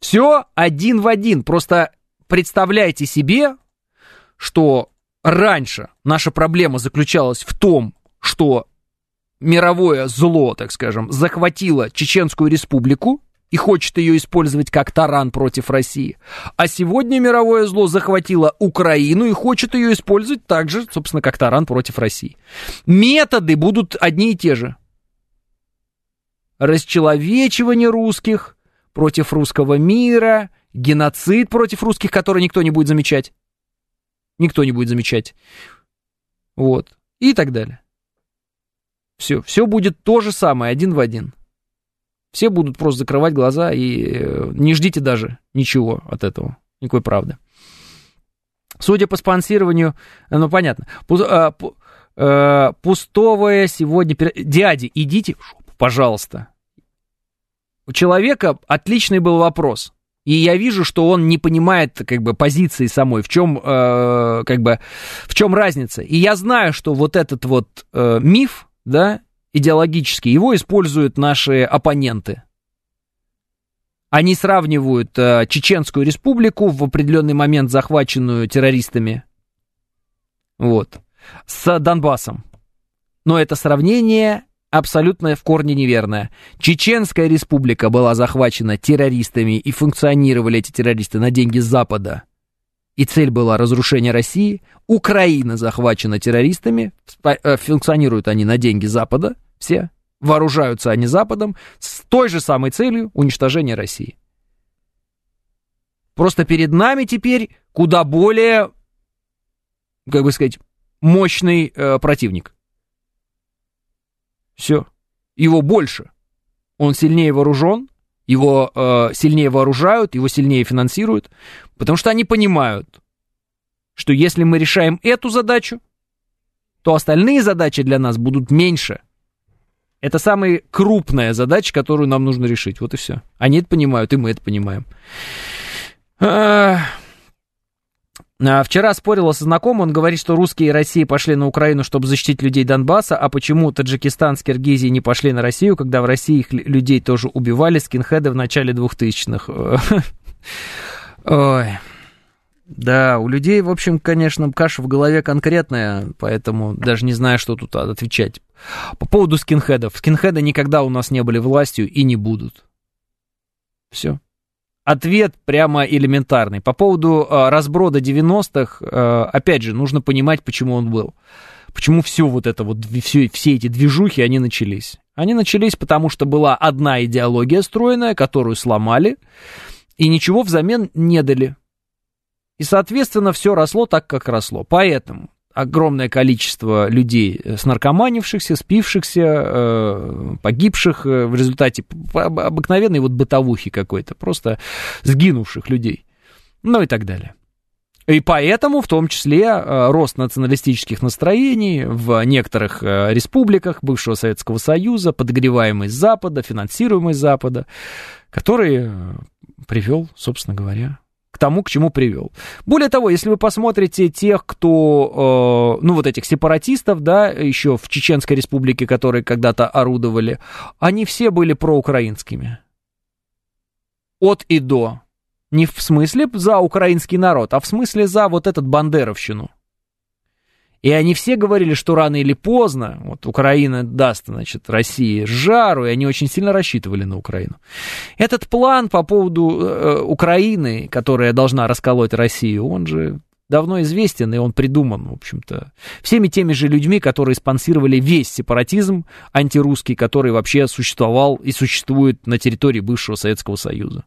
Все один в один. Просто представляйте себе, что раньше наша проблема заключалась в том, что мировое зло, так скажем, захватило Чеченскую республику и хочет ее использовать как таран против России. А сегодня мировое зло захватило Украину и хочет ее использовать также, собственно, как таран против России. Методы будут одни и те же. Расчеловечивание русских против русского мира – геноцид против русских, который никто не будет замечать. Никто не будет замечать. Вот. И так далее. Все. Все будет то же самое, один в один. Все будут просто закрывать глаза и э, не ждите даже ничего от этого. Никакой правды. Судя по спонсированию, э, ну понятно, э, пустовое сегодня... Дяди, идите в жопу, пожалуйста. У человека отличный был вопрос. И я вижу, что он не понимает как бы позиции самой, в чем э, как бы в чем разница. И я знаю, что вот этот вот э, миф, да, идеологический, его используют наши оппоненты. Они сравнивают э, Чеченскую республику в определенный момент захваченную террористами, вот, с Донбассом. Но это сравнение абсолютно в корне неверная. Чеченская республика была захвачена террористами и функционировали эти террористы на деньги Запада. и цель была разрушение России. Украина захвачена террористами, э, функционируют они на деньги Запада, все, вооружаются они Западом, с той же самой целью уничтожения России. Просто перед нами теперь куда более, как бы сказать, мощный э, противник. Все. Его больше. Он сильнее вооружен, его э, сильнее вооружают, его сильнее финансируют, потому что они понимают, что если мы решаем эту задачу, то остальные задачи для нас будут меньше. Это самая крупная задача, которую нам нужно решить. Вот и все. Они это понимают, и мы это понимаем. А, вчера спорила со знакомым, он говорит, что русские и Россия пошли на Украину, чтобы защитить людей Донбасса, а почему Таджикистан с Киргизией не пошли на Россию, когда в России их людей тоже убивали, скинхеды в начале 2000-х. Ой. Да, у людей, в общем, конечно, каша в голове конкретная, поэтому даже не знаю, что тут отвечать. По поводу скинхедов. Скинхеды никогда у нас не были властью и не будут. Все. Ответ прямо элементарный. По поводу э, разброда 90-х, э, опять же, нужно понимать, почему он был. Почему все вот это вот, все, все эти движухи, они начались. Они начались, потому что была одна идеология стройная, которую сломали, и ничего взамен не дали. И, соответственно, все росло так, как росло. Поэтому огромное количество людей, э, снаркоманившихся, спившихся, э, погибших э, в результате обыкновенной вот бытовухи какой-то, просто сгинувших людей, ну и так далее. И поэтому, в том числе, рост националистических настроений в некоторых республиках бывшего Советского Союза, подогреваемый Запада, финансируемый Запада, который привел, собственно говоря, к тому, к чему привел. Более того, если вы посмотрите тех, кто, э, ну вот этих сепаратистов, да, еще в Чеченской республике, которые когда-то орудовали, они все были проукраинскими. От и до. Не в смысле за украинский народ, а в смысле за вот этот бандеровщину. И они все говорили, что рано или поздно вот Украина даст, значит, России жару, и они очень сильно рассчитывали на Украину. Этот план по поводу э, Украины, которая должна расколоть Россию, он же давно известен, и он придуман, в общем-то, всеми теми же людьми, которые спонсировали весь сепаратизм антирусский, который вообще существовал и существует на территории бывшего Советского Союза.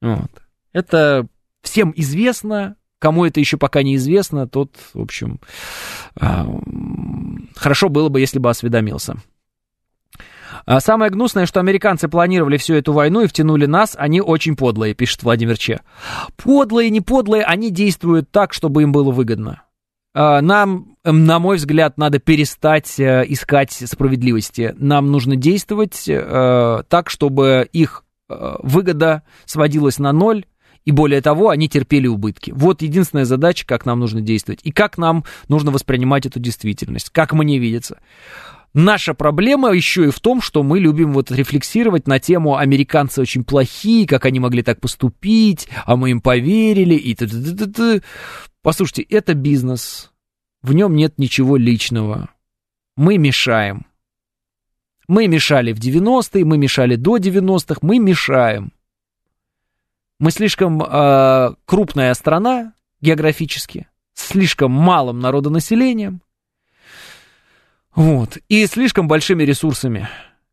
Вот. Это всем известно, Кому это еще пока неизвестно, тот, в общем, а, хорошо было бы, если бы осведомился. А самое гнусное, что американцы планировали всю эту войну и втянули нас, они очень подлые, пишет Владимир Че. Подлые, не подлые, они действуют так, чтобы им было выгодно. А, нам, на мой взгляд, надо перестать э, искать справедливости. Нам нужно действовать э, так, чтобы их э, выгода сводилась на ноль, и более того, они терпели убытки. Вот единственная задача, как нам нужно действовать, и как нам нужно воспринимать эту действительность, как мне видится. Наша проблема еще и в том, что мы любим вот рефлексировать на тему «американцы очень плохие, как они могли так поступить, а мы им поверили» и т -т -т -т. Послушайте, это бизнес, в нем нет ничего личного. Мы мешаем. Мы мешали в 90-е, мы мешали до 90-х, мы мешаем. Мы слишком э, крупная страна географически, слишком малым народонаселением, вот, и слишком большими ресурсами,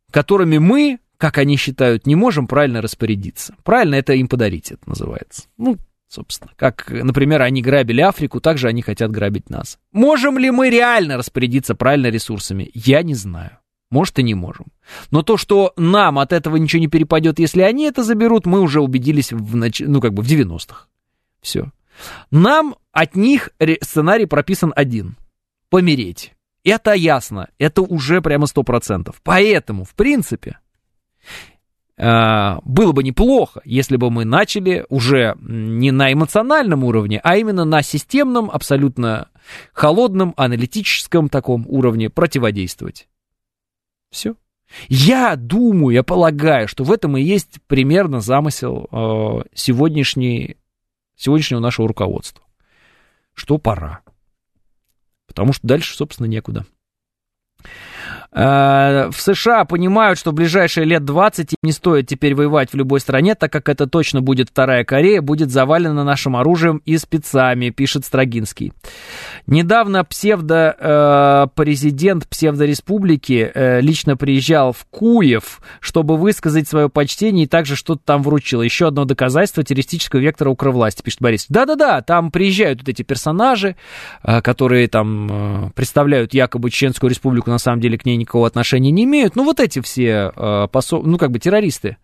которыми мы, как они считают, не можем правильно распорядиться. Правильно это им подарить, это называется. Ну, собственно, как, например, они грабили Африку, так же они хотят грабить нас. Можем ли мы реально распорядиться правильно ресурсами? Я не знаю. Может, и не можем. Но то, что нам от этого ничего не перепадет, если они это заберут, мы уже убедились в, нач... ну, как бы в 90-х. Все. Нам от них сценарий прописан один. Помереть. Это ясно. Это уже прямо 100%. Поэтому, в принципе, а, было бы неплохо, если бы мы начали уже не на эмоциональном уровне, а именно на системном, абсолютно холодном, аналитическом таком уровне противодействовать. Все. Я думаю, я полагаю, что в этом и есть примерно замысел э, сегодняшней, сегодняшнего нашего руководства. Что пора. Потому что дальше, собственно, некуда. Э, в США понимают, что в ближайшие лет 20 им не стоит теперь воевать в любой стране, так как это точно будет вторая Корея, будет завалена нашим оружием и спецами, пишет Строгинский. Недавно псевдо-президент э, псевдореспублики э, лично приезжал в Куев, чтобы высказать свое почтение и также что-то там вручил. Еще одно доказательство террористического вектора укровласти, пишет Борис. Да-да-да, там приезжают вот эти персонажи, которые там представляют якобы Чеченскую республику, на самом деле к ней никакого отношения не имеют. Ну, вот эти все, э, посол, ну, как бы террористы,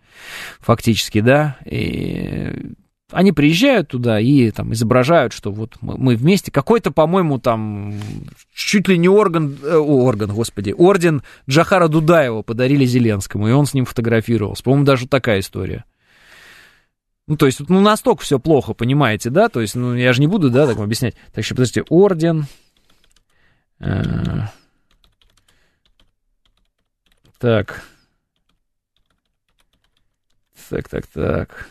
фактически, да, и они приезжают туда и там изображают, что вот мы, вместе. Какой-то, по-моему, там чуть ли не орган, э, орган, господи, орден Джахара Дудаева подарили Зеленскому, и он с ним фотографировался. По-моему, даже такая история. Ну, то есть, ну, настолько все плохо, понимаете, да? То есть, ну, я же не буду, да, так объяснять. Так что, подождите, орден... Э, так. Так, так, так.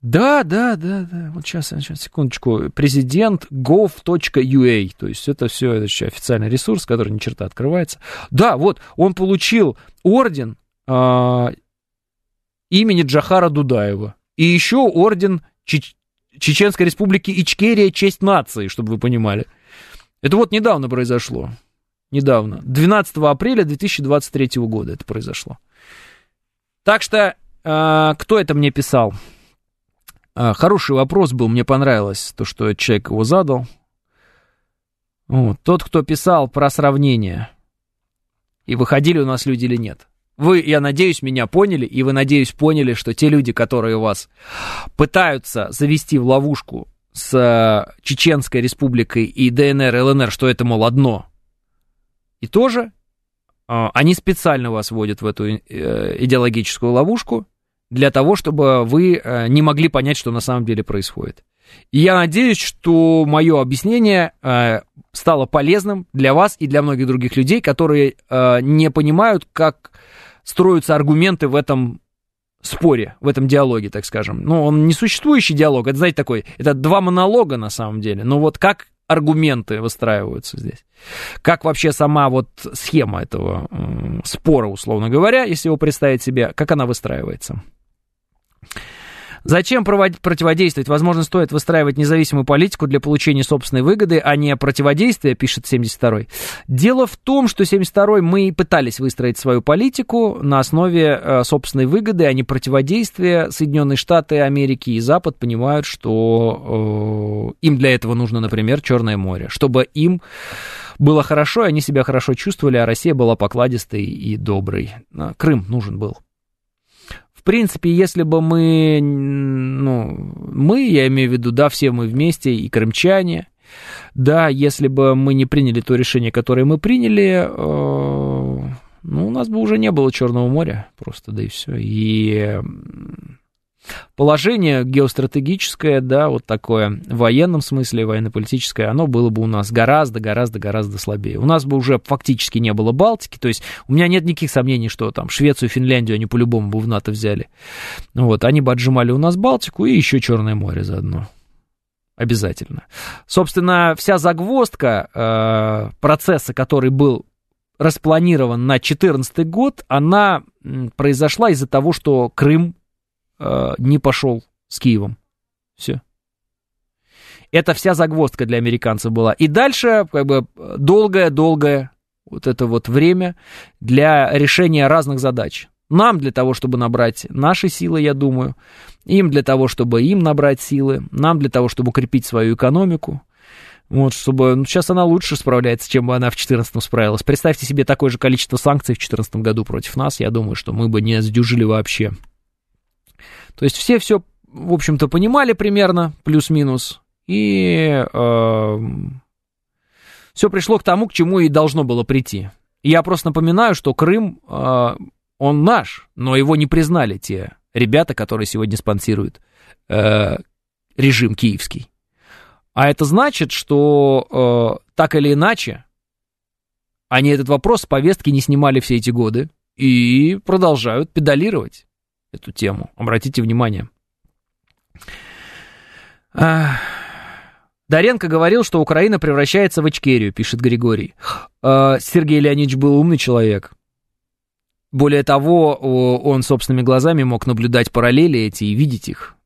Да, да, да, да. Вот сейчас, сейчас, секундочку. Президент gov.ua. То есть это все это официальный ресурс, который ни черта открывается. Да, вот, он получил орден э, имени Джахара Дудаева. И еще орден Чеч- Чеченской Республики Ичкерия честь нации, чтобы вы понимали. Это вот недавно произошло недавно. 12 апреля 2023 года это произошло. Так что, э, кто это мне писал? Э, хороший вопрос был, мне понравилось то, что человек его задал. Вот. Тот, кто писал про сравнение, и выходили у нас люди или нет. Вы, я надеюсь, меня поняли, и вы, надеюсь, поняли, что те люди, которые вас пытаются завести в ловушку с э, Чеченской республикой и ДНР, ЛНР, что это, мол, одно, и тоже э, они специально вас вводят в эту э, идеологическую ловушку для того, чтобы вы э, не могли понять, что на самом деле происходит. И я надеюсь, что мое объяснение э, стало полезным для вас и для многих других людей, которые не понимают, как строятся аргументы в этом споре, в этом диалоге, так скажем. Ну, он не существующий диалог, это, знаете, такой, это два монолога на самом деле. Но вот как аргументы выстраиваются здесь. Как вообще сама вот схема этого спора, условно говоря, если его представить себе, как она выстраивается. Зачем противодействовать? Возможно, стоит выстраивать независимую политику для получения собственной выгоды, а не противодействия, пишет 72-й. Дело в том, что 72-й мы пытались выстроить свою политику на основе э, собственной выгоды, а не противодействия. Соединенные Штаты Америки и Запад понимают, что э, им для этого нужно, например, Черное море, чтобы им было хорошо, и они себя хорошо чувствовали, а Россия была покладистой и доброй. Крым нужен был принципе, если бы мы, ну, мы, я имею в виду, да, все мы вместе, и крымчане, да, если бы мы не приняли то решение, которое мы приняли, э, ну, у нас бы уже не было Черного моря, просто, да и все. И положение геостратегическое, да, вот такое в военном смысле, военно-политическое, оно было бы у нас гораздо, гораздо, гораздо слабее. У нас бы уже фактически не было Балтики, то есть у меня нет никаких сомнений, что там Швецию, Финляндию они по-любому бы в НАТО взяли. Вот, они бы отжимали у нас Балтику и еще Черное море заодно. Обязательно. Собственно, вся загвоздка э, процесса, который был распланирован на 2014 год, она произошла из-за того, что Крым э, не пошел с Киевом. Все. Это вся загвоздка для американцев была. И дальше как бы долгое-долгое вот это вот время для решения разных задач. Нам для того, чтобы набрать наши силы, я думаю, им для того, чтобы им набрать силы, нам для того, чтобы укрепить свою экономику, вот, чтобы... Ну, сейчас она лучше справляется, чем бы она в 2014 справилась. Представьте себе такое же количество санкций в 2014 году против нас. Я думаю, что мы бы не сдюжили вообще. То есть все все, в общем-то, понимали примерно, плюс-минус, и э, все пришло к тому, к чему и должно было прийти. Я просто напоминаю, что Крым, э, он наш, но его не признали те ребята, которые сегодня спонсируют э, режим киевский. А это значит, что э, так или иначе, они этот вопрос с повестки не снимали все эти годы и продолжают педалировать эту тему. Обратите внимание. Доренко говорил, что Украина превращается в Ичкерию, пишет Григорий. Э, Сергей Леонидович был умный человек. Более того, он собственными глазами мог наблюдать параллели эти и видеть их,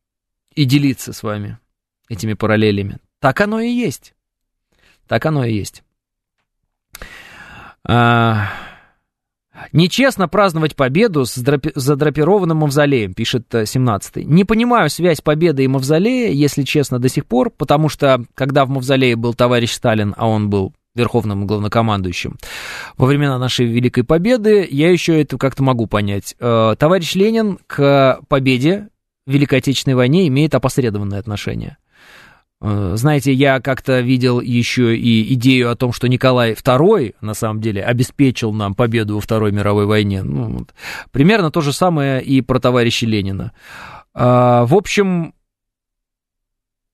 и делиться с вами этими параллелями. Так оно и есть. Так оно и есть. А... Нечестно праздновать победу с драпи... задрапированным мавзолеем, пишет 17-й. Не понимаю связь победы и мавзолея, если честно, до сих пор, потому что, когда в мавзолее был товарищ Сталин, а он был верховным главнокомандующим. Во времена нашей Великой Победы я еще это как-то могу понять. Э, товарищ Ленин к победе в Великой Отечественной войне имеет опосредованное отношение. Э, знаете, я как-то видел еще и идею о том, что Николай II, на самом деле, обеспечил нам победу во Второй мировой войне. Ну, вот. Примерно то же самое и про товарища Ленина. А, в общем,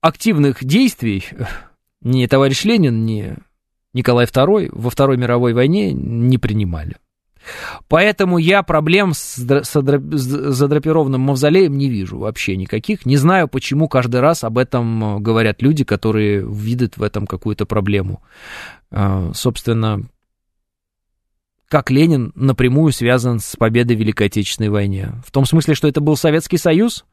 активных действий ни товарищ Ленин, ни Николай II во Второй мировой войне не принимали. Поэтому я проблем с, задрапированным мавзолеем не вижу вообще никаких. Не знаю, почему каждый раз об этом э, говорят люди, которые видят в этом какую-то проблему. А, собственно, как Ленин напрямую связан с победой в Великой Отечественной войне. В том смысле, что это был Советский Союз,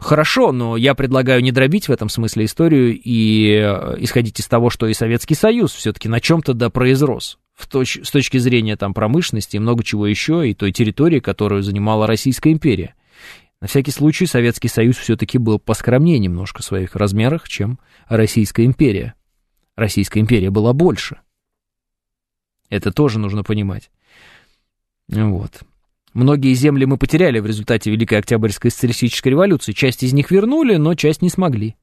Хорошо, но я предлагаю не дробить в этом смысле историю и э, исходить из того, что и Советский Союз все-таки на чем-то да произрос. В точ с точки зрения там, промышленности и много чего еще, и той территории, которую занимала Российская империя. На всякий случай Советский Союз все-таки был поскромнее немножко в своих размерах, чем Российская империя. Российская империя была больше. Это тоже нужно понимать. Вот. Многие земли мы потеряли в результате Великой Октябрьской социалистической революции. Часть из них вернули, но часть не смогли.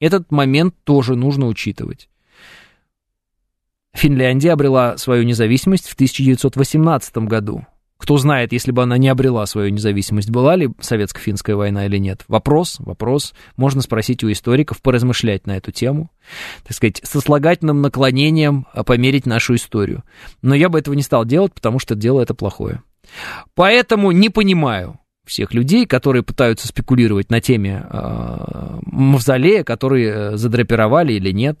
Этот момент тоже нужно учитывать. Финляндия обрела свою независимость в 1918 году. Кто знает, если бы она не обрела свою независимость, была ли советско-финская война или нет. Вопрос, вопрос. Можно спросить у историков, поразмышлять на эту тему. Так сказать, сослагательным наклонением померить нашу историю. Но я бы этого не стал делать, потому что дело это плохое. Поэтому не понимаю всех людей, которые пытаются спекулировать на теме э, мавзолея, которые э, задрапировали или нет.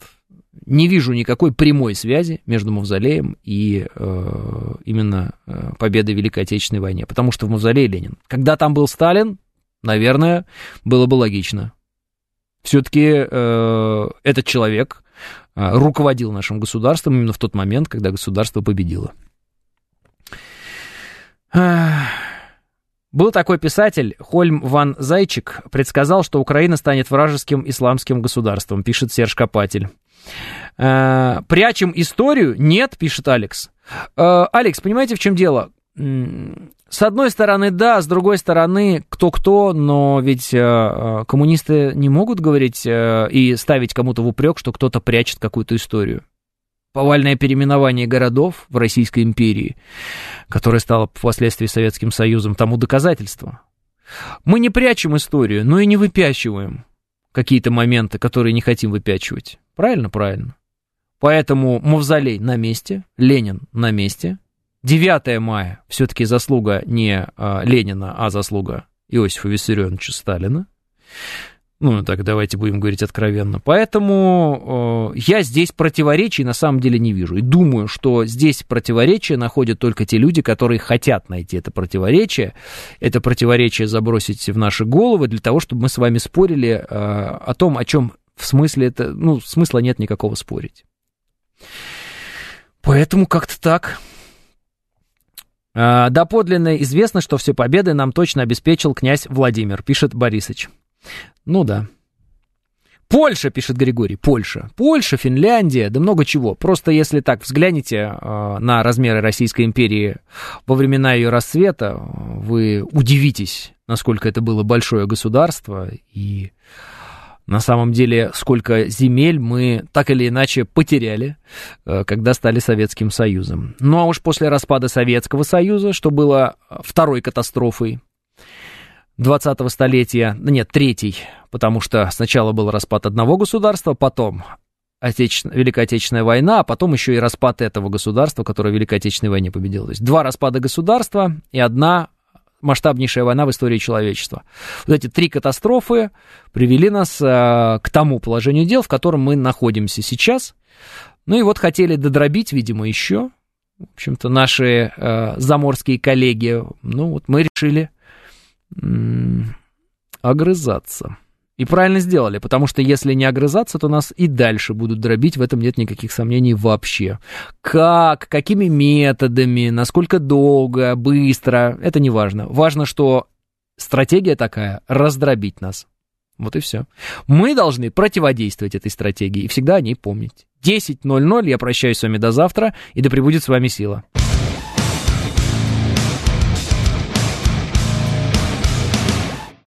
Не вижу никакой прямой связи между мавзолеем и э, именно э, победой в Великой Отечественной войне, потому что в мавзолее Ленин. Когда там был Сталин, наверное, было бы логично. Все-таки э, этот человек э, руководил нашим государством именно в тот момент, когда государство победило. Был такой писатель, Хольм Ван Зайчик, предсказал, что Украина станет вражеским исламским государством, пишет Серж Копатель. Э, Прячем историю? Нет, пишет Алекс. Э, Алекс, понимаете, в чем дело? С одной стороны, да, с другой стороны, кто-кто, но ведь э, коммунисты не могут говорить и ставить кому-то в упрек, что кто-то прячет какую-то историю повальное переименование городов в Российской империи, которое стало впоследствии Советским Союзом, тому доказательство. Мы не прячем историю, но и не выпячиваем какие-то моменты, которые не хотим выпячивать. Правильно? Правильно. Поэтому Мавзолей на месте, Ленин на месте. 9 мая все-таки заслуга не а, Ленина, а заслуга Иосифа Виссарионовича Сталина. Ну, так давайте будем говорить откровенно. Поэтому э, я здесь противоречий на самом деле не вижу. И думаю, что здесь противоречия находят только те люди, которые хотят найти это противоречие, это противоречие забросить в наши головы для того, чтобы мы с вами спорили э, о том, о чем в смысле это, ну, смысла нет никакого спорить. Поэтому как-то так. Э, доподлинно известно, что все победы нам точно обеспечил князь Владимир, пишет Борисыч. Ну да. Польша, пишет Григорий, Польша. Польша, Финляндия, да много чего. Просто если так взглянете э, на размеры Российской империи во времена ее расцвета, вы удивитесь, насколько это было большое государство и на самом деле, сколько земель мы так или иначе потеряли, э, когда стали Советским Союзом. Ну а уж после распада Советского Союза, что было второй катастрофой 20-го столетия, нет, третий, потому что сначала был распад одного государства, потом Отече... Великая Отечественная война, а потом еще и распад этого государства, которое в Великой Отечественной войне победило. То есть два распада государства и одна масштабнейшая война в истории человечества. Вот эти три катастрофы привели нас э, к тому положению дел, в котором мы находимся сейчас. Ну и вот хотели додробить, видимо, еще. В общем-то, наши э, заморские коллеги, ну вот мы решили огрызаться. И правильно сделали, потому что если не огрызаться, то нас и дальше будут дробить, в этом нет никаких сомнений вообще. Как, какими методами, насколько долго, быстро, это не важно. Важно, что стратегия такая — раздробить нас. Вот и все. Мы должны противодействовать этой стратегии и всегда о ней помнить. 10.00, я прощаюсь с вами до завтра, и да пребудет с вами сила.